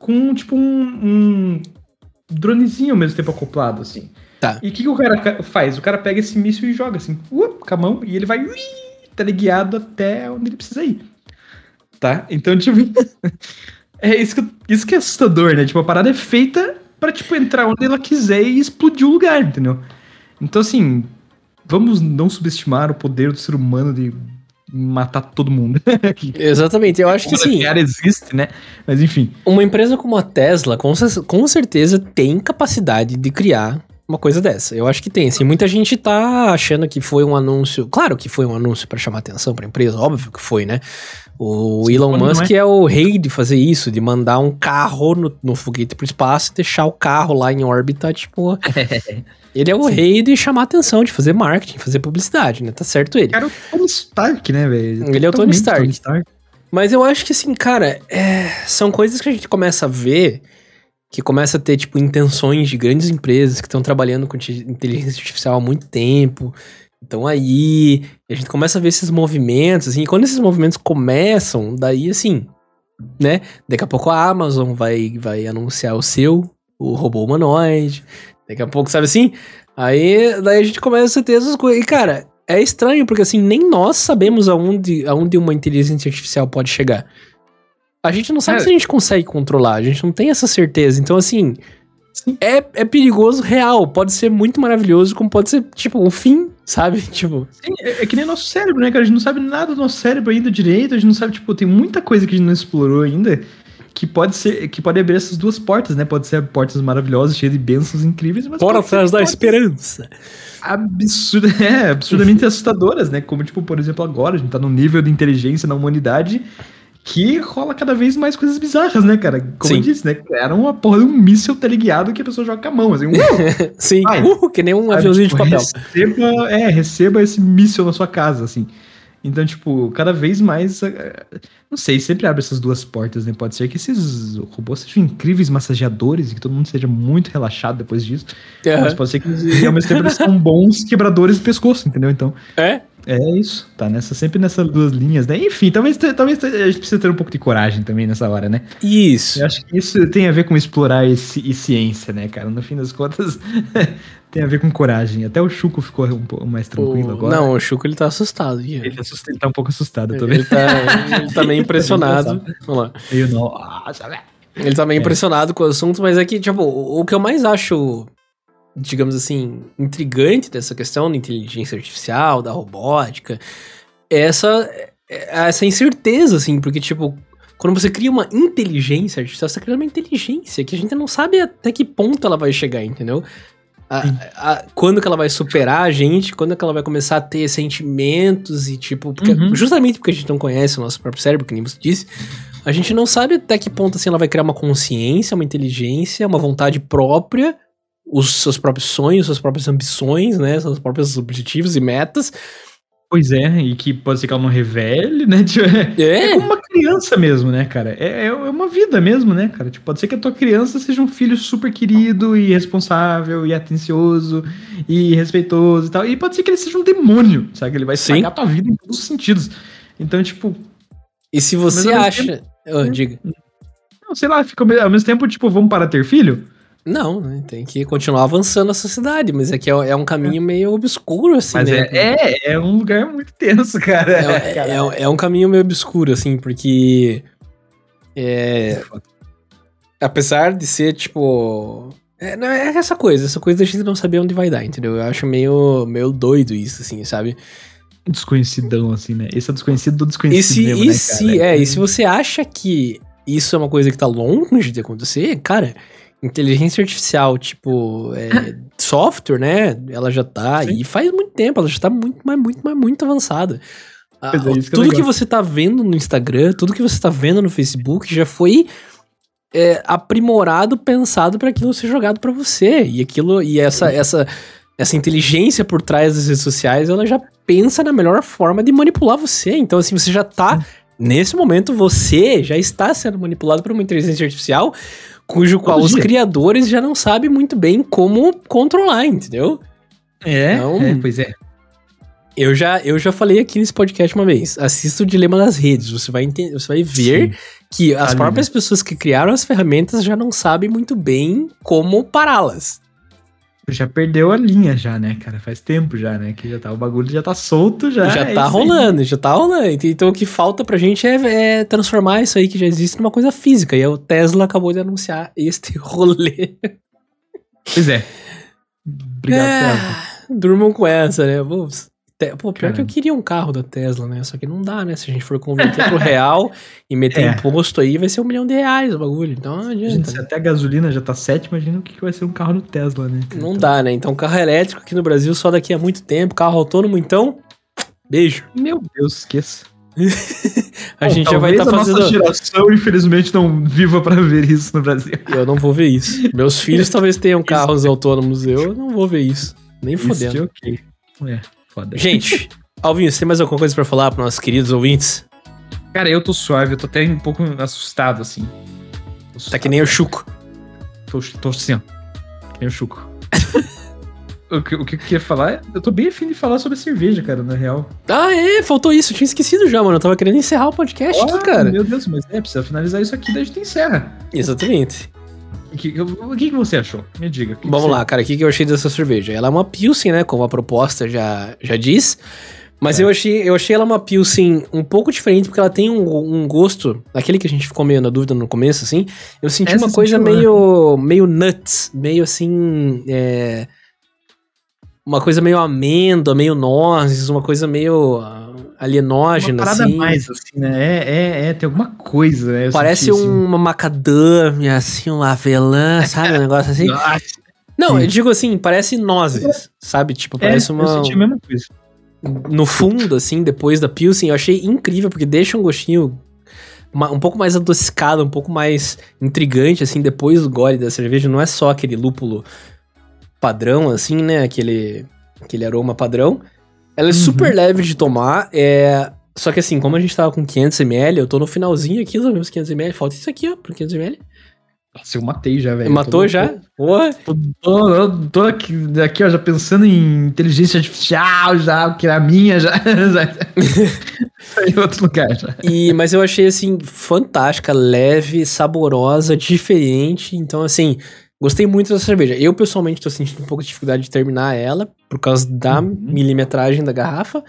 com, tipo, um, um dronezinho ao mesmo tempo acoplado, assim. Tá. E o que, que, o cara faz? O cara pega esse míssil e joga, assim, uh, com a mão, e ele vai ui, teleguiado até onde ele precisa ir. Tá? Então, tipo... é isso que, isso que é assustador, né? Tipo, a parada é feita para tipo, entrar onde ela quiser e explodir o lugar, entendeu? Então, assim, vamos não subestimar o poder do ser humano de matar todo mundo. Exatamente, eu acho que sim. existe, né? Mas enfim. Uma empresa como a Tesla, com, com certeza, tem capacidade de criar uma coisa dessa. Eu acho que tem, assim, muita gente tá achando que foi um anúncio, claro que foi um anúncio para chamar atenção para a empresa, óbvio que foi, né? O Sim, Elon Musk é? é? o rei de fazer isso, de mandar um carro no, no foguete pro espaço e deixar o carro lá em órbita, tipo, Ele é o Sim. rei de chamar atenção, de fazer marketing, fazer publicidade, né? Tá certo ele. Cara, é o Tony Stark, né, velho? Ele é o Tony Stark. Tony Stark. Mas eu acho que, assim, cara, é... são coisas que a gente começa a ver, que começa a ter, tipo, intenções de grandes empresas que estão trabalhando com inteligência artificial há muito tempo. Então aí, a gente começa a ver esses movimentos, assim, e quando esses movimentos começam, daí, assim, né? Daqui a pouco a Amazon vai, vai anunciar o seu, o robô humanoide. Daqui a pouco, sabe assim? Aí, daí a gente começa a ter essas coisas. E, cara, é estranho, porque assim, nem nós sabemos aonde, aonde uma inteligência artificial pode chegar. A gente não sabe é. se a gente consegue controlar, a gente não tem essa certeza. Então, assim, é, é perigoso real. Pode ser muito maravilhoso, como pode ser, tipo, o fim, sabe? Tipo. Sim, é, é, que nem nosso cérebro, né, cara? A gente não sabe nada do nosso cérebro ainda direito, a gente não sabe, tipo, tem muita coisa que a gente não explorou ainda que pode ser que pode abrir essas duas portas, né? Pode ser portas maravilhosas, cheias de bênçãos incríveis, mas portas da esperança. Absurda, é, absurdamente assustadoras, né? Como tipo, por exemplo, agora a gente tá num nível de inteligência na humanidade que rola cada vez mais coisas bizarras, né, cara? Como Sim. eu disse, né? Era uma porra de um míssil teleguiado que a pessoa joga com a mão, assim. Uh, Sim, uh, que nem um sabe, aviãozinho tipo, de papel. Receba, é, receba esse míssil na sua casa, assim. Então, tipo, cada vez mais. Eh, não sei, sempre abre essas duas portas, né? Pode ser que esses robôs sejam incríveis massageadores e que todo mundo seja muito relaxado depois disso. Uhum. Mas pode ser que ao mesmo tempo eles são bons quebradores de pescoço, entendeu? Então. É? É isso, tá nessa, sempre nessas duas linhas, né? Enfim, talvez, talvez a gente precise ter um pouco de coragem também nessa hora, né? Isso. Eu acho que isso tem a ver com explorar esse, e ciência, né, cara? No fim das contas, tem a ver com coragem. Até o Chuco ficou um pouco mais tranquilo o... agora. Não, o Chuco ele tá assustado. Ele, ele, ele tá um pouco assustado também. Ele tá, ele tá meio impressionado. Vamos lá. Eu. Ele tá meio é. impressionado com o assunto, mas é que, tipo, o que eu mais acho digamos assim, intrigante dessa questão da inteligência artificial, da robótica, é essa, é essa incerteza, assim, porque, tipo, quando você cria uma inteligência artificial, você tá criando uma inteligência que a gente não sabe até que ponto ela vai chegar, entendeu? A, a, quando que ela vai superar a gente, quando que ela vai começar a ter sentimentos e tipo, porque, uhum. justamente porque a gente não conhece o nosso próprio cérebro, que nem você disse, a gente não sabe até que ponto assim ela vai criar uma consciência, uma inteligência, uma vontade própria os seus próprios sonhos, suas próprias ambições, né? Seus próprios objetivos e metas. Pois é, e que pode ser que ela não revele, né? Tipo, é, é. é como uma criança mesmo, né, cara? É, é uma vida mesmo, né, cara? Tipo, pode ser que a tua criança seja um filho super querido e responsável e atencioso e respeitoso e tal. E pode ser que ele seja um demônio, sabe? Ele vai estragar a tua vida em todos os sentidos. Então, tipo. E se você acha. Tempo... Oh, diga. sei lá, fica ao mesmo tempo, tipo, vamos para ter filho? Não, né? Tem que continuar avançando a sociedade, mas é que é, é um caminho meio obscuro, assim, mas né? É, é, é um lugar muito tenso, cara. É, é, é, um caminho meio obscuro, assim, porque. É. Apesar de ser, tipo. É, não, é essa coisa, essa coisa da gente não saber onde vai dar, entendeu? Eu acho meio, meio doido isso, assim, sabe? Desconhecidão, assim, né? Esse é desconhecido do desconhecido. E se, mesmo, e né, se, é, e se você acha que isso é uma coisa que tá longe de acontecer, cara, inteligência artificial, tipo, é, software, né? Ela já tá Sim. e faz muito tempo, ela já tá muito, mas muito, mas muito avançada. Ah, é, tudo que, que, você tá vendo no Instagram, tudo que você tá vendo no Facebook já foi é, aprimorado, pensado para aquilo ser jogado para você. E aquilo, e essa, essa, essa inteligência por trás das redes sociais, ela já pensa na melhor forma de manipular você. Então, assim, você já tá. Nesse momento, você já está sendo manipulado por uma inteligência artificial cujo qual os criadores já não sabem muito bem como controlar, entendeu? É, então, é, pois é. Eu já, eu já falei aqui nesse podcast uma vez. Assista o Dilema das Redes. Você vai, entender, você vai ver Sim. que as próprias pessoas que criaram as ferramentas já não sabem muito bem como pará-las já perdeu a linha já, né, cara? Faz tempo já, né? Que já tá, o bagulho já tá solto já. Já é tá rolando, já tá rolando. Então o que falta pra gente é, é, transformar isso aí que já existe numa coisa física. E o Tesla acabou de anunciar este rolê. Pois é. Obrigado, é, Tesla. Durmam com essa, né? Vamos Pô, pior Caramba. que eu queria um carro da Tesla, né? Só que não dá, né? Se a gente for converter pro real e meter é. imposto aí, vai ser um milhão de reais o bagulho. Então não adianta. Gente, se até a gasolina já tá 7, imagina o que vai ser um carro do Tesla, né? Não então... dá, né? Então carro elétrico aqui no Brasil só daqui a muito tempo, carro autônomo, então. Beijo. Meu Deus, esqueça. a Bom, gente já vai estar tá fazendo. nossa geração, infelizmente, não viva para ver isso no Brasil. Eu não vou ver isso. Meus filhos talvez tenham carros autônomos, eu não vou ver isso. Nem. Isso ok. É. Foda. Gente, Alvinho, você tem mais alguma coisa para falar para nossos queridos ouvintes? Cara, eu tô suave, eu tô até um pouco assustado, assim. Assustado. Tá que nem o Chuco. Tô, tô assim, ó. Que nem o Chuco. o, que, o que eu queria falar, eu tô bem afim de falar sobre cerveja, cara, na real. Ah, é, faltou isso, eu tinha esquecido já, mano. Eu tava querendo encerrar o podcast oh, aqui, cara. Meu Deus, mas é, precisa finalizar isso aqui, daí a gente encerra. Exatamente. O que, o que, você achou? Me diga. Que Vamos que lá, cara. O que, que eu achei dessa cerveja? Ela é uma Pilsen, né? Como a proposta já, já diz. Mas é. eu, achei, eu achei ela uma Pilsen um pouco diferente, porque ela tem um, um gosto, aquele que a gente ficou meio na dúvida no começo, assim. Eu senti Essa uma coisa meio, meio nuts, meio assim. É, uma coisa meio amêndoa, meio nozes, uma coisa meio alienógena, uma parada assim. mais, assim, né? É, é, é, tem alguma coisa, né? Parece senti, assim. uma macadâmia, assim, um avelã, sabe? Um negócio assim. Não, eu digo assim, parece nozes, sabe? Tipo, é, parece é, uma... Eu senti a mesma coisa. No fundo, assim, depois da Pilsen, eu achei incrível, porque deixa um gostinho um pouco mais adocicado, um pouco mais intrigante, assim, depois do gole da cerveja. Não é só aquele lúpulo padrão, assim, né? Aquele, aquele aroma padrão. Ela é uhum. super leve de tomar, é... Só que assim, como a gente tava com 500ml, eu tô no finalzinho aqui dos meus 500ml. Falta isso aqui, ó, pro 500ml. Nossa, eu matei já, velho. Matou já? Porra. Tô, tô, tô, aqui, aqui, ó, já pensando em inteligência artificial, já, que era minha, já. já em outro lugar, já. E, mas eu achei, assim, fantástica, leve, saborosa, diferente. Então, assim, Gostei muito da cerveja. Eu, pessoalmente, tô sentindo um pouco de dificuldade de terminar ela, por causa da uhum. milimetragem da garrafa.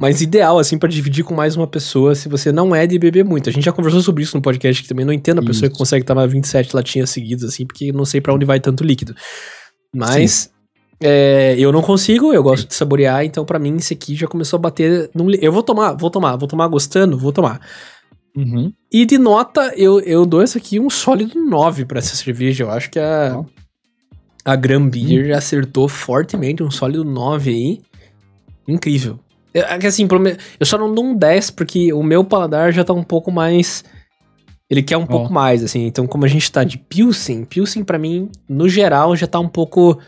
Mas ideal, assim, para dividir com mais uma pessoa, se você não é de beber muito. A gente já conversou sobre isso no podcast, que também não entendo a pessoa isso. que consegue tomar 27 latinhas seguidas, assim, porque não sei para onde vai tanto líquido. Mas é, eu não consigo, eu gosto de saborear, então para mim esse aqui já começou a bater. Num, eu vou tomar, vou tomar, vou tomar gostando, vou tomar. Uhum. E de nota, eu, eu dou essa aqui um sólido 9 para essa cerveja. Eu acho que a, a Gran Beer uhum. acertou fortemente um sólido 9 aí. Incrível. É, é que assim, eu só não dou um 10 porque o meu paladar já tá um pouco mais. Ele quer um oh. pouco mais, assim. Então, como a gente tá de Pilsen, Pilsen para mim, no geral, já tá um pouco.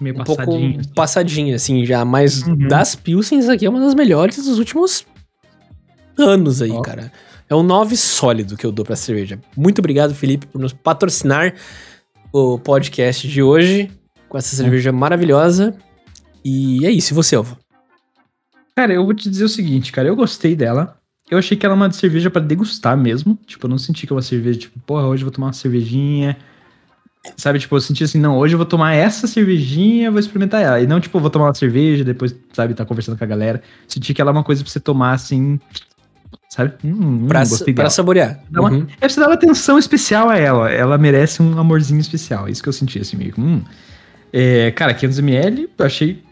Meio um passadinho. pouco passadinha, assim, já. Mas uhum. das Pilsens aqui é uma das melhores dos últimos anos aí, oh. cara. É um 9 sólido que eu dou pra cerveja. Muito obrigado, Felipe, por nos patrocinar o podcast de hoje com essa cerveja maravilhosa. E é isso, e você, Alvo? Cara, eu vou te dizer o seguinte, cara, eu gostei dela. eu achei que ela é uma cerveja para degustar mesmo. Tipo, eu não senti que é uma cerveja, tipo, porra, hoje eu vou tomar uma cervejinha. Sabe, tipo, eu senti assim, não, hoje eu vou tomar essa cervejinha, vou experimentar ela. E não, tipo, eu vou tomar uma cerveja, depois, sabe, tá conversando com a galera. Senti que ela é uma coisa pra você tomar assim, sabe? Hum, pra, gostei pra saborear. Uma, uhum. É pra você dar uma atenção especial a ela. Ela merece um amorzinho especial. É isso que eu senti, assim, meio. Hum. É, cara, 500ml, eu achei.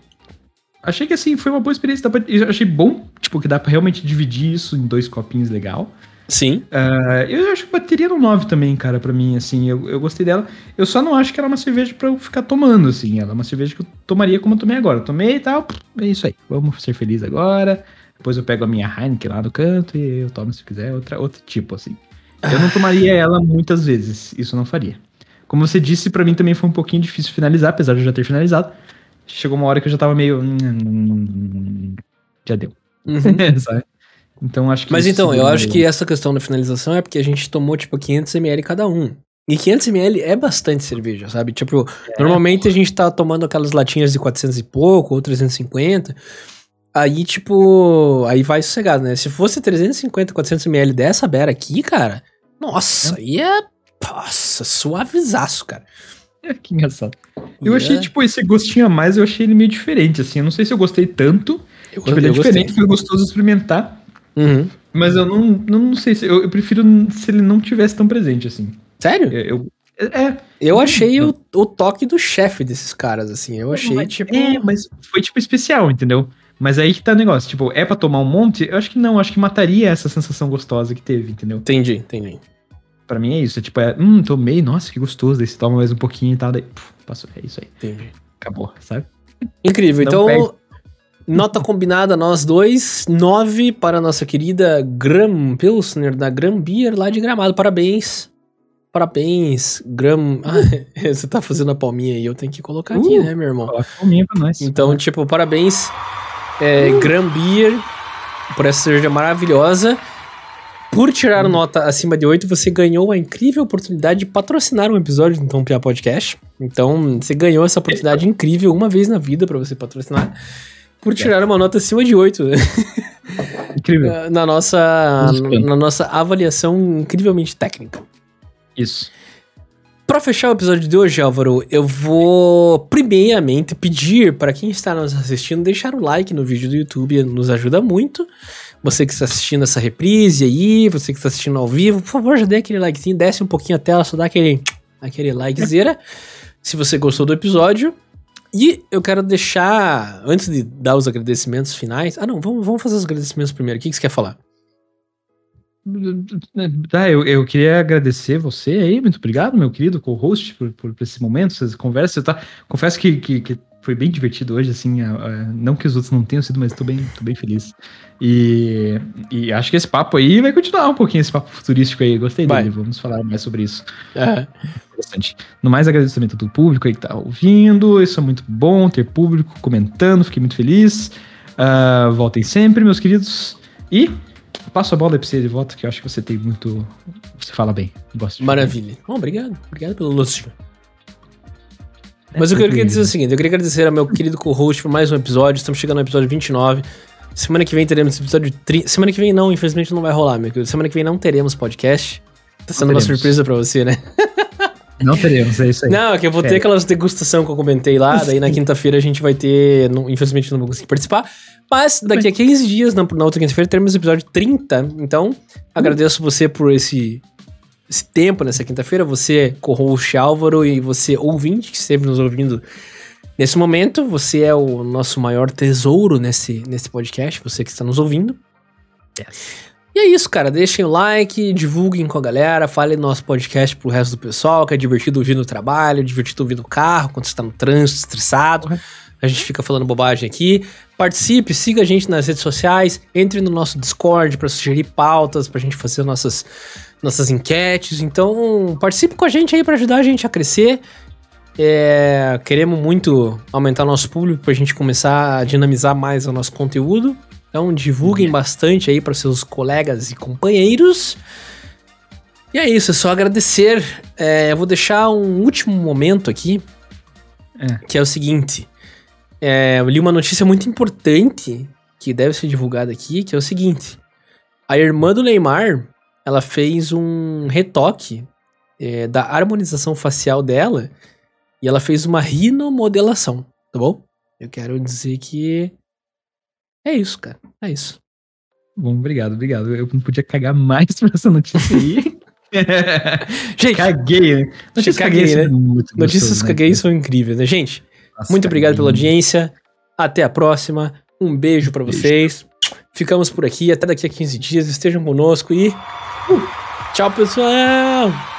Achei que assim, foi uma boa experiência. Pra, eu achei bom, tipo, que dá pra realmente dividir isso em dois copinhos legal. Sim. Uh, eu acho que bateria no 9 também, cara, pra mim, assim, eu, eu gostei dela. Eu só não acho que ela é uma cerveja pra eu ficar tomando, assim. Ela é uma cerveja que eu tomaria como eu tomei agora. Eu tomei e tal, é isso aí. Vamos ser felizes agora. Depois eu pego a minha Heineken lá do canto e eu tomo se quiser, outra, outro tipo, assim. Eu não tomaria ela muitas vezes, isso eu não faria. Como você disse, para mim também foi um pouquinho difícil finalizar, apesar de eu já ter finalizado. Chegou uma hora que eu já tava meio. Hum, hum, hum, já deu. Uhum. então acho que. Mas então, eu acho que essa questão da finalização é porque a gente tomou, tipo, 500ml cada um. E 500ml é bastante cerveja, sabe? Tipo, é, normalmente a gente tá tomando aquelas latinhas de 400 e pouco, ou 350. Aí, tipo, aí vai sossegado, né? Se fosse 350, 400 ml dessa beira aqui, cara, nossa, é. aí é, nossa, suavizaço, cara. É, que engraçado. Eu achei, tipo, esse gostinho a mais, eu achei ele meio diferente, assim. Eu não sei se eu gostei tanto. Eu, tipo, ele é diferente, gostei. foi gostoso experimentar. Uhum. Mas eu não, não, não sei se. Eu, eu, prefiro se ele não tivesse tão presente, assim. Sério? Eu. É. Eu achei o, o toque do chefe desses caras, assim. Eu achei, mas, tipo. É, mas foi, tipo, especial, entendeu? Mas aí que tá o negócio, tipo, é pra tomar um monte? Eu acho que não, acho que mataria essa sensação gostosa que teve, entendeu? Entendi, entendi. Pra mim é isso, é tipo, é, hum, tomei, nossa, que gostoso, daí você toma mais um pouquinho e tal, daí, puf, passou, é isso aí. Entendi. Acabou, sabe? Incrível, então, perde. nota combinada nós dois, nove para a nossa querida Gram Pilsner, da Gram Beer, lá de Gramado, parabéns. Parabéns, Gram. Ah, você tá fazendo a palminha aí, eu tenho que colocar uh, aqui, né, meu irmão? Coloca a palminha pra nós. Então, tipo, parabéns é, Gran Beer, por essa cerveja maravilhosa. Por tirar nota acima de 8, você ganhou a incrível oportunidade de patrocinar um episódio do Tom Pia Podcast. Então, você ganhou essa oportunidade incrível uma vez na vida para você patrocinar. Por tirar uma nota acima de 8. Incrível. na, nossa, na nossa avaliação incrivelmente técnica. Isso. Para fechar o episódio de hoje, Álvaro, eu vou primeiramente pedir para quem está nos assistindo deixar o like no vídeo do YouTube, nos ajuda muito. Você que está assistindo essa reprise aí, você que está assistindo ao vivo, por favor, já dê aquele likezinho, desce um pouquinho a tela, só dá aquele, aquele likezera, se você gostou do episódio. E eu quero deixar, antes de dar os agradecimentos finais. Ah, não, vamos, vamos fazer os agradecimentos primeiro. O que, que você quer falar? Tá, eu, eu queria agradecer você aí, muito obrigado, meu querido co-host, por, por, por, esse momento, essas conversas. Tá? Confesso que, que, que foi bem divertido hoje, assim, não que os outros não tenham sido, mas tô bem, tô bem feliz. E, e acho que esse papo aí vai continuar um pouquinho, esse papo futurístico aí, gostei vai. dele, vamos falar mais sobre isso. É. Interessante. No mais, agradecimento do público aí que tá ouvindo, isso é muito bom, ter público comentando, fiquei muito feliz. Uh, voltem sempre, meus queridos, e passo a bola pra você de volta, que eu acho que você tem muito. Você fala bem. Gosto Maravilha. Bom, obrigado. Obrigado pelo lúcio. É, Mas eu queria dizer o seguinte: eu queria agradecer ao meu querido co-host por mais um episódio. Estamos chegando no episódio 29. Semana que vem teremos episódio 30. Semana que vem não, infelizmente não vai rolar, meu querido. Semana que vem não teremos podcast. Tá sendo uma surpresa pra você, né? Não teremos, é isso aí. Não, é que eu vou ter aquelas degustação que eu comentei lá, daí na quinta-feira a gente vai ter. Não, infelizmente não vou conseguir participar. Mas daqui a 15 dias, na, na outra quinta-feira, teremos o episódio 30. Então, agradeço você por esse, esse tempo nessa quinta-feira. Você, co-host Álvaro, e você, ouvinte, que esteve nos ouvindo nesse momento. Você é o nosso maior tesouro nesse, nesse podcast, você que está nos ouvindo. Yes. E é isso, cara. Deixem o like, divulguem com a galera, falem nosso podcast pro resto do pessoal, que é divertido ouvir no trabalho, divertido ouvir no carro, quando você tá no trânsito, estressado. Uhum. A gente fica falando bobagem aqui. Participe, siga a gente nas redes sociais, entre no nosso Discord para sugerir pautas, pra gente fazer nossas, nossas enquetes. Então, participe com a gente aí para ajudar a gente a crescer. É, queremos muito aumentar nosso público pra gente começar a dinamizar mais o nosso conteúdo. Então divulguem bastante aí para seus colegas e companheiros. E é isso, é só agradecer. É, eu vou deixar um último momento aqui, é. que é o seguinte. É, eu li uma notícia muito importante que deve ser divulgada aqui, que é o seguinte. A irmã do Neymar, ela fez um retoque é, da harmonização facial dela e ela fez uma rinomodelação, tá bom? Eu quero dizer que é isso, cara. É isso. Bom, obrigado, obrigado. Eu não podia cagar mais pra essa notícia aí. Gente, caguei, né? Notícias caguei, né? Notícias né? caguei são incríveis, né? Gente, Nossa, muito obrigado pela audiência. Até a próxima. Um beijo para vocês. Ficamos por aqui. Até daqui a 15 dias. Estejam conosco e. Uh, tchau, pessoal!